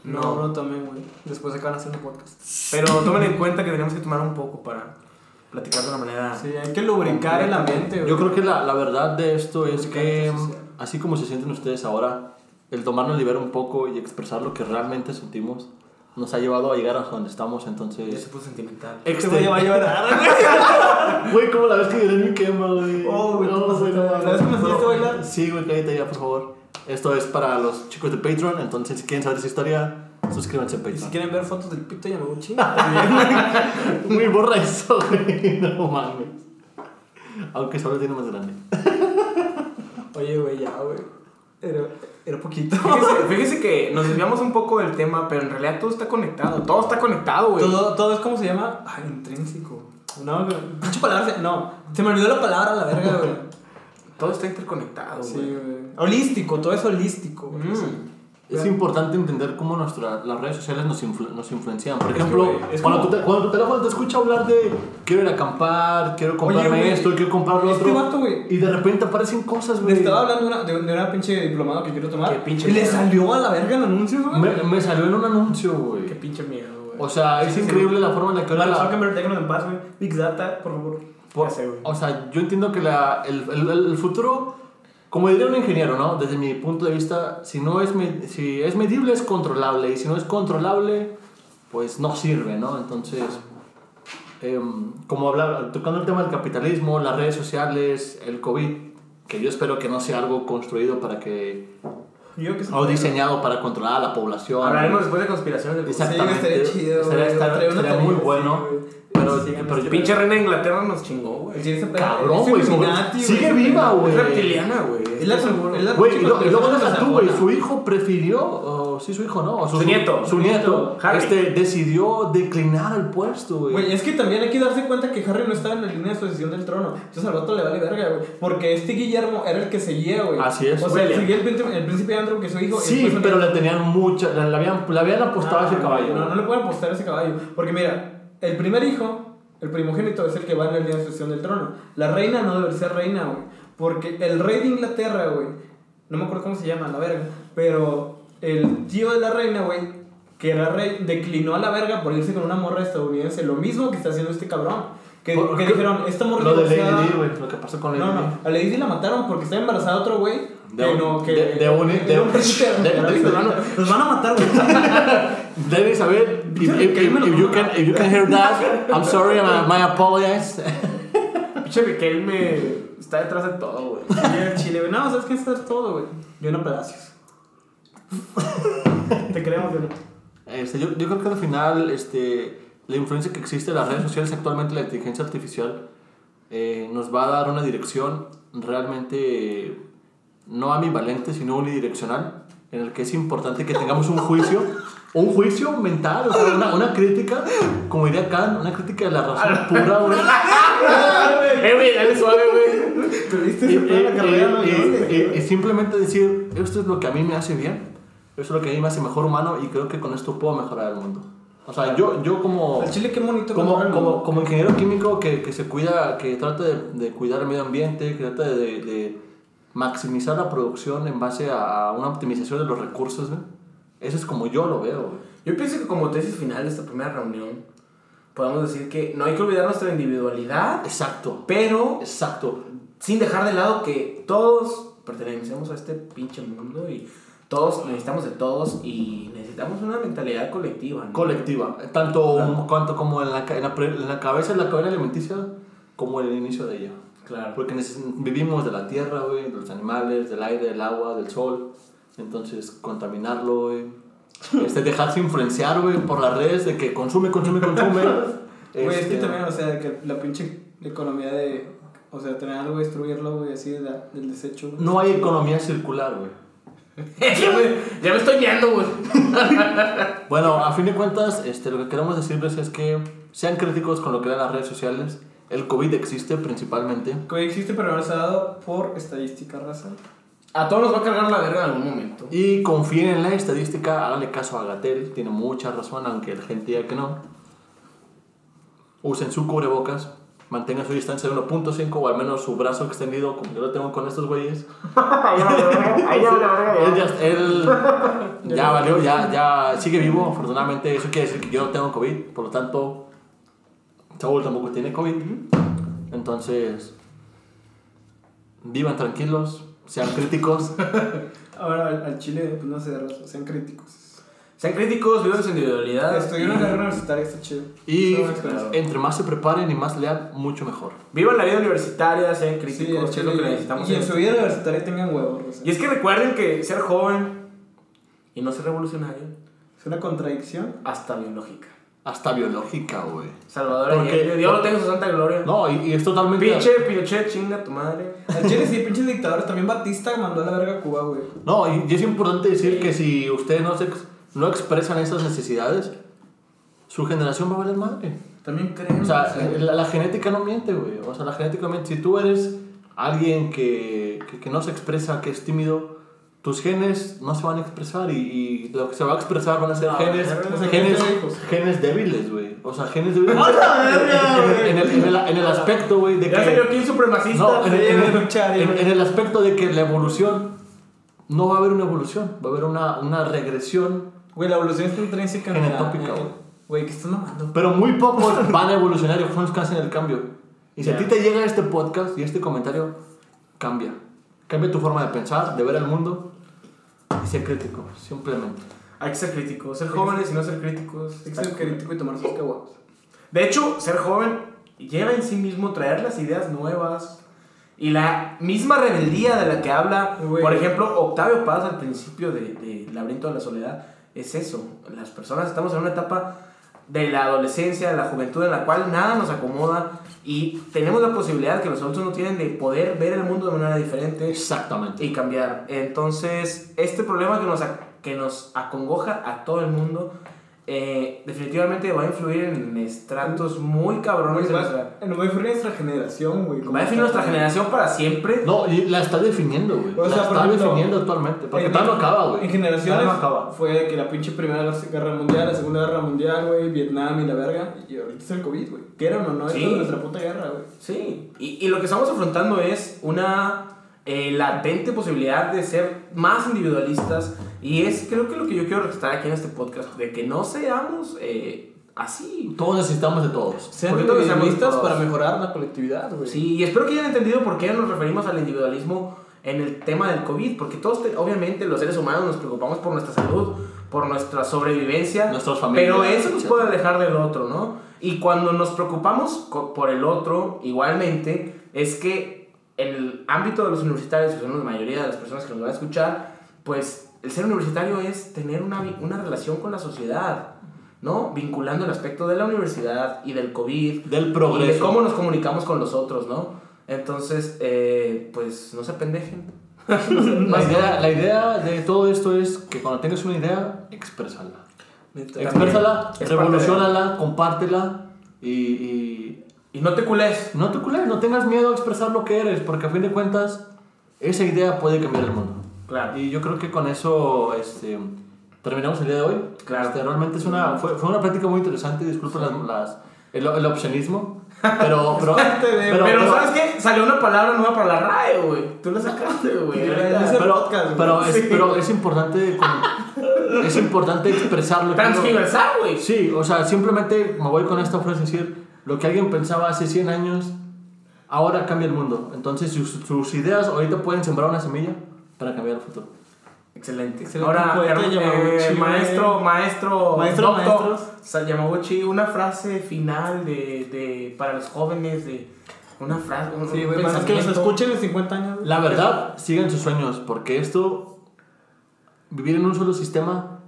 No,
No.
no, tomen, güey. Después acaban haciendo podcast.
pero tomen en cuenta que tenemos que tomar un poco para platicar de una manera.
Sí, hay que lubricar el ambiente, güey.
Yo creo que la, la verdad de esto es que,
social.
así como se sienten ustedes ahora, el tomarnos libera un poco y expresar lo que realmente sentimos nos ha llevado a llegar hasta donde estamos.
Yo se
Entonces,
puso sentimental.
Este güey ya va a llorar, güey.
güey, como la vez que lloré en mi quema, güey.
Oh, güey,
No,
¿cómo se
güey,
la vez que me
no.
enseñaste a bailar?
Sí, güey, cállate ya, por favor. Esto es para los chicos de Patreon, entonces si quieren saber esa historia, suscríbanse a
Y si
Patreon.
quieren ver fotos del pito de Yamaguchi, también.
Muy borra eso, güey. No mames. Aunque solo tiene más grande.
Oye, güey, ya, güey. Era, era poquito.
Fíjese, fíjese que nos desviamos un poco del tema, pero en realidad todo está conectado. Todo está conectado, güey.
Todo, todo es como se llama. Ay, intrínseco. No, güey, pinche palabra. No, se me olvidó la palabra, la verga, güey.
Todo está interconectado, güey.
Sí, güey. Holístico, todo es holístico. güey.
Mm.
Es importante entender cómo nuestra, las redes sociales nos, influ- nos influencian. Por
Es que,
ejemplo,
es
cuando,
como-
tu te- cuando tu teléfono te escucha hablar de quiero ir a acampar, quiero comprarme
güey,
esto, quiero comprar lo
este
otro.
vato,
y de repente aparecen cosas,
Le
güey.
estaba hablando de una, de, de una pinche diplomado que quiero tomar.
Qué pinche
y le
miedo.
salió a la verga el anuncio, güey.
Me, me salió en un anuncio, güey.
Qué pinche miedo, güey.
O sea, es
Sí, sí,
increíble la forma en la que ahora la-
déjanos en paz, güey. Big Data, por favor.
por-
Ya sé,
o sea, yo entiendo que la, el, el, el futuro, como diría un ingeniero, ¿no? Desde mi punto de vista, si no es, si es medible es controlable y si no es controlable, pues no sirve, ¿no? Entonces, em, como hablar, tocando el tema del capitalismo, las redes sociales, el COVID, que yo espero que no sea algo construido para que,
Yo que
o diseñado para controlar a la población.
Hablaremos después de conspiraciones
Exacto.
Sí, estaría
Exactamente.
chido,
Estaría- estaría-
una
estaría muy bueno,
sí.
Pero-
Sí,
pero
sí,
Pinche reina de Inglaterra nos chingó, güey.
Sí,
Cabrón, güey. Sigue viva, güey.
Es reptiliana, güey.
Es la-
Güey, y, luego deja tú, güey. Su hijo prefirió, o sí, su hijo, ¿no? O
Su nieto.
Su nieto,
Harry.
este, decidió declinar el puesto, güey.
Güey, es que también hay que darse cuenta que Harry no estaba en la línea de sucesión del trono. Entonces al vato le vale verga, güey. Porque este Guillermo era el que seguía, güey.
Así es.
O sea, seguía el príncipe, el príncipe Andrew, que es su hijo.
Sí, pero
el-
le tenían mucha, le, le habían, le habían apostado a ese
Ah,
caballo.
No, no le pueden apostar a ese caballo. Porque mira, el primer hijo, el primogénito, es el que va en la línea de sucesión del trono. La reina no debe ser reina, güey. Porque el rey de Inglaterra, güey, no me acuerdo cómo se llama, la verga, pero el tío de la reina, güey, que era rey, declinó a la verga por irse con una morra estadounidense. Lo mismo que está haciendo este cabrón. Que, que dijeron, esta morra
Lo de Lady Di, güey. Lo que pasó con Lady
No, no, a Lady Di la mataron porque estaba embarazada otro güey.
De
que
un-
no, que.
de- de un- de un-
un príncipe
de-
árabe
de-
saudita. Nos van a matar, güey.
Lady Isabel, if, if, if, you can, if you can hear that, I'm sorry, my, my apologies.
Pinche Riquelme está detrás de todo, güey.
El chile, güey. No, ¿sabes qué? Es todo, güey. Yo Palacios. Te creemos, güey.
Este, yo, yo creo que al final este, la influencia que existe en las redes sociales actualmente, la inteligencia artificial, eh, nos va a dar una dirección realmente no ambivalente, sino unidireccional, en el que es importante que tengamos un juicio, un juicio mental, o sea, una, una crítica, como diría Kant, una crítica de la razón pura, güey.
Eh, güey, dale suave, güey.
La carrera, ¿no?
y-
güey.
y- y simplemente decir, esto es lo que a mí me hace bien, esto es lo que a mí me hace mejor humano y creo que con esto puedo mejorar el mundo. O sea, yo, yo como,
Al chile, qué bonito.
como,
el
como, como ingeniero químico que, que se cuida, que trata de, de cuidar el medio ambiente, que trata de, de maximizar la producción en base a una optimización de los recursos, güey. Eso es como yo lo veo, güey.
Yo pienso que como tesis final de esta primera reunión, podemos decir que no hay que olvidar nuestra individualidad,
Exacto,
pero
exacto.
sin dejar de lado que todos pertenecemos a este pinche mundo y todos necesitamos de todos y necesitamos una mentalidad colectiva. ¿no?
Colectiva, tanto
Claro.
cuanto como en la, en, la, en la cabeza de la cadena alimenticia, como en el inicio de ella.
Claro.
Porque vivimos de la tierra, güey, de los animales, del aire, del agua, del sol. Entonces, contaminarlo, güey. Este, dejarse influenciar, güey, por las redes de que consume, consume, consume.
Güey, es que
Este,
también, o sea, que la pinche economía de. O sea, tener algo, destruirlo, güey, así de la- del desecho. güey.
No hay economía circular, güey.
ya, me, ya me estoy viendo, güey.
Bueno, a fin de cuentas, este, lo que queremos decirles es que sean críticos con lo que dan las redes sociales. El COVID existe principalmente.
Que existe, pero no se ha dado por estadística, raza.
A todos nos va a cargar la verga en algún momento.
Y confíen en la estadística, háganle caso a Gatel, tiene mucha razón, aunque la gente diga que no. Usen su cubrebocas, mantengan su distancia de 1.5 o al menos su brazo extendido, como yo lo tengo con estos güeyes. Él ya, él ya valió, ya, ya sigue vivo, afortunadamente. Eso quiere decir que yo no tengo COVID, por lo tanto, Saúl tampoco tiene COVID. Entonces, vivan tranquilos, sean críticos.
Ahora al, al Chile, pues no sé, sean críticos.
Sean críticos, vivan su individualidad.
Estudiar una carrera universitaria está chido.
Y entre más se preparen y más lean, mucho mejor.
Vivan la vida universitaria, sean
Sí,
críticos, que es lo que necesitamos.
Y en su
este
vida universitaria tengan huevos.
Y es que recuerden que ser joven y no ser revolucionario
Es una contradicción.
hasta biológica.
Hasta biológica, güey.
Salvador
Porque-
Dios lo tenga en su santa gloria.
No, y, y es totalmente...
Pinche Pinochet, chinga tu madre.
Al Chile sí, pinches dictadores. También Batista mandó a la verga a Cuba, güey.
No, y, y es importante decir que si ustedes no, se, ex- no expresan esas necesidades, su generación va a valer madre.
También creen.
O sea,
o sea,
la, la genética no miente, güey. O sea, la genética no miente. Si tú eres alguien que, que, que no se expresa, que es tímido, tus genes no se van a expresar y, y lo que se va a expresar van a ser
No,
genes, genes,
genes
débiles, güey. O sea, genes débiles.
¡A
en, en el, en, el, en el aspecto, güey, de
Ya
que...
un supremacista.
No, en, en- en- el aspecto de que la evolución no va a haber una evolución, va a haber una, una regresión,
Güey, la evolución está intrínseca en la-
Genetópica,
eh,
güey.
Güey, ¿qué estás mamando?
pero muy pocos van a evolucionar y los que hacen el cambio. Y si a
Ya.
ti te llega este podcast y este comentario, cambia. Cambia tu forma de pensar, de ver el mundo y ser crítico, simplemente.
Hay que ser críticos, ser jóvenes y no ser críticos.
Hay que ser crítico y tomar sus caguas.
De hecho, ser joven lleva en sí mismo traer las ideas nuevas y la misma rebeldía de la que habla,
Güey.
por ejemplo, Octavio Paz al principio de, de Laberinto de la Soledad, es eso. Las personas estamos en una etapa de la adolescencia, de la juventud en la cual nada nos acomoda y tenemos la posibilidad que los adultos no tienen de poder ver el mundo de manera diferente
Exactamente.
y cambiar. Entonces, este problema que nos, que nos acongoja a todo el mundo, eh, definitivamente va a influir en estratos muy cabrones
Güey,
de
va,
nuestra...
no va a definir nuestra generación, güey.
Va a definir nuestra generación para siempre.
No, y la está definiendo, güey.
O sea,
la está
ejemplo,
definiendo actualmente. Porque
En-
tal no acaba, güey.
En generaciones
Tal no acaba.
fue que la pinche Primera Guerra Mundial, la Segunda Guerra Mundial, güey, Vietnam y la verga. Y ahorita es el COVID, güey. ¿Quieran o no?
Sí.
Es nuestra puta guerra, güey.
Sí, y, y lo que estamos afrontando es una eh, latente posibilidad de ser más individualistas y es creo que lo que yo quiero rescatar aquí en este podcast, de que no seamos eh, así.
Todos necesitamos de todos.
Sean individualistas para mejorar la colectividad, güey.
Sí, y espero que hayan entendido por qué nos referimos al individualismo en el tema del COVID, porque todos, te- obviamente, los seres humanos nos preocupamos por nuestra salud, por nuestra sobrevivencia,
Nuestras familias,
pero eso nos puede alejar del otro, ¿no? Y cuando nos preocupamos por el otro, igualmente, es que en el ámbito de los universitarios, que son la mayoría de las personas que nos van a escuchar, pues el ser universitario es tener una, una relación con la sociedad, ¿no? Vinculando el aspecto de la universidad y del COVID,
Del
y de
progreso.
cómo nos comunicamos con los otros, ¿no? Entonces, eh, pues no se pendejen.
La idea, la idea de todo esto es que cuando tengas una idea, exprésala. Exprésala, revolucionala, compártela y, y
Y no te culés.
no te cules, no tengas miedo a expresar lo que eres, porque a fin de cuentas esa idea puede cambiar el mundo.
Claro.
Y yo creo que con eso este, terminamos el día de hoy.
Claro.
Este, realmente es una, fue, fue una práctica muy interesante, disculpen las, las- el, el obscenismo, pero... pero,
Pero,
pero-
¿sabes qué? Salió una palabra nueva para la RAE, güey. Tú la sacaste, güey.
Sí,
pero, pero, es,
Sí.
pero es importante con- es importante expresar lo que uno-
Transgiversal, güey.
Sí, o sea, simplemente me voy con esta frase decir, lo que alguien pensaba hace 100 años, ahora cambia el mundo. Entonces sus, sus ideas ahorita pueden sembrar una semilla para cambiar el futuro.
Excelente.
Excelente
Ahora, eh, maestro, maestro,
Maestro,
doctor,
maestros.
Yamaguchi, una frase final de, de, para los jóvenes, de una frase, un,
Sí,
un
güey, que los
pensamiento.
escuchen en 50 años.
La verdad, sigan sus sueños, porque esto, vivir en un solo sistema,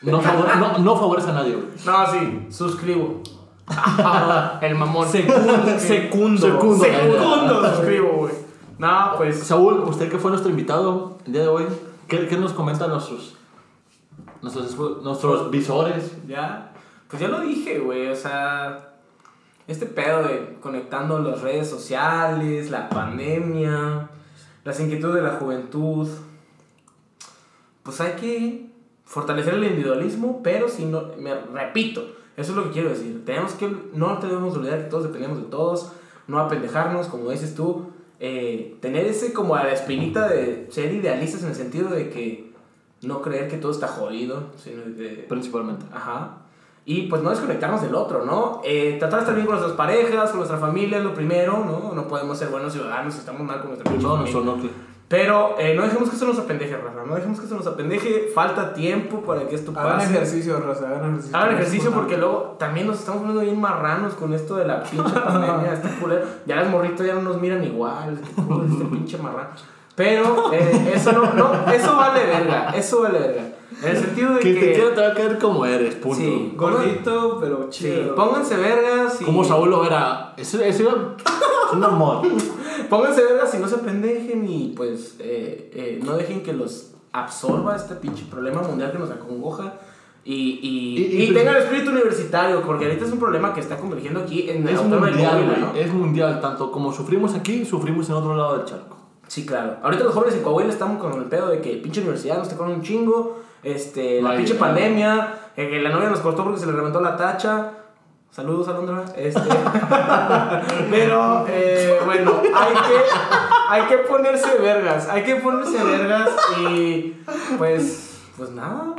no, favor- no, no favorece a nadie. güey.
No, sí, suscribo. El mamón.
Secundo. Secundo.
Secundo.
Segundo suscribo, güey. No, pues.
Saúl, usted que fue nuestro invitado el día de hoy, ¿qué, qué nos comentan nuestros, nuestros, nuestros visores?
Ya, pues ya lo dije, güey, o sea, este pedo de conectando las redes sociales, la pandemia, las inquietudes de la juventud, pues hay que fortalecer el individualismo, pero si no, me repito, eso es lo que quiero decir, tenemos que, no tenemos que olvidar que todos dependemos de todos, no apendejarnos, como dices tú, eh, tener ese como a la espinita de ser idealistas en el sentido de que no creer que todo está jodido, sino de,
Principalmente.
Ajá. Y pues no desconectarnos del otro, ¿no? Eh, tratar de estar bien con nuestras parejas, con nuestra familia es lo primero, ¿no? No podemos ser buenos ciudadanos si estamos mal con nuestra pinche
No,
familia.
nuestro núcleo.
Pero eh, no dejemos que esto nos apendeje, Rafa. No dejemos que esto nos apendeje. Falta tiempo para que esto
Hagan
pase.
ejercicio, Rosa, hagan ejercicio.
Hagan ejercicio porque luego también nos estamos poniendo bien marranos con esto de la pinche pandemia. Está culero. Ya las morritas ya no nos miran igual. Este, culo, este pinche marrano. Pero eh, eso no, no, eso vale verga. Eso vale verga. En el sentido de
Que
que.
te quiera te va a caer como eres, punto.
Sí.
Gordito, pero
Sí,
chido.
pónganse vergas y.
Como Saúl Lovera. Ese, ese es un amor.
Pónganse vergas y no se pendejen y pues eh, eh, no dejen que los absorba este pinche problema mundial que nos acongoja. Y, y,
Y- y-
y tengan espíritu universitario, porque ahorita es un problema que está convergiendo aquí en el
Es
de
mundial,
Coahuila. ¿no?
Es mundial. Tanto como sufrimos aquí, sufrimos en otro lado del charco.
Sí, claro. Ahorita los jóvenes en Coahuila estamos con el pedo de que pinche universidad nos tocó un chingo, este, la pinche pandemia, eh, que la novia nos cortó porque se le reventó la tacha. Saludos, Alondra. Este, pero, eh, bueno, hay que, hay que ponerse vergas, hay que ponerse vergas y pues, pues nada.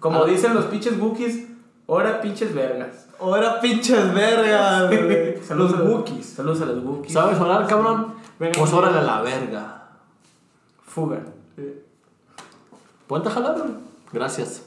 Como
Ah.
dicen los pinches bookies, ahora pinches vergas.
Ahora pinches vergas.
Saludos
Los
a
bookies.
Saludos a los bookies.
¿Sabes orar, cabrón?
Venga.
Pues órale a la verga.
Fuga.
Ponte a jalar. Gracias.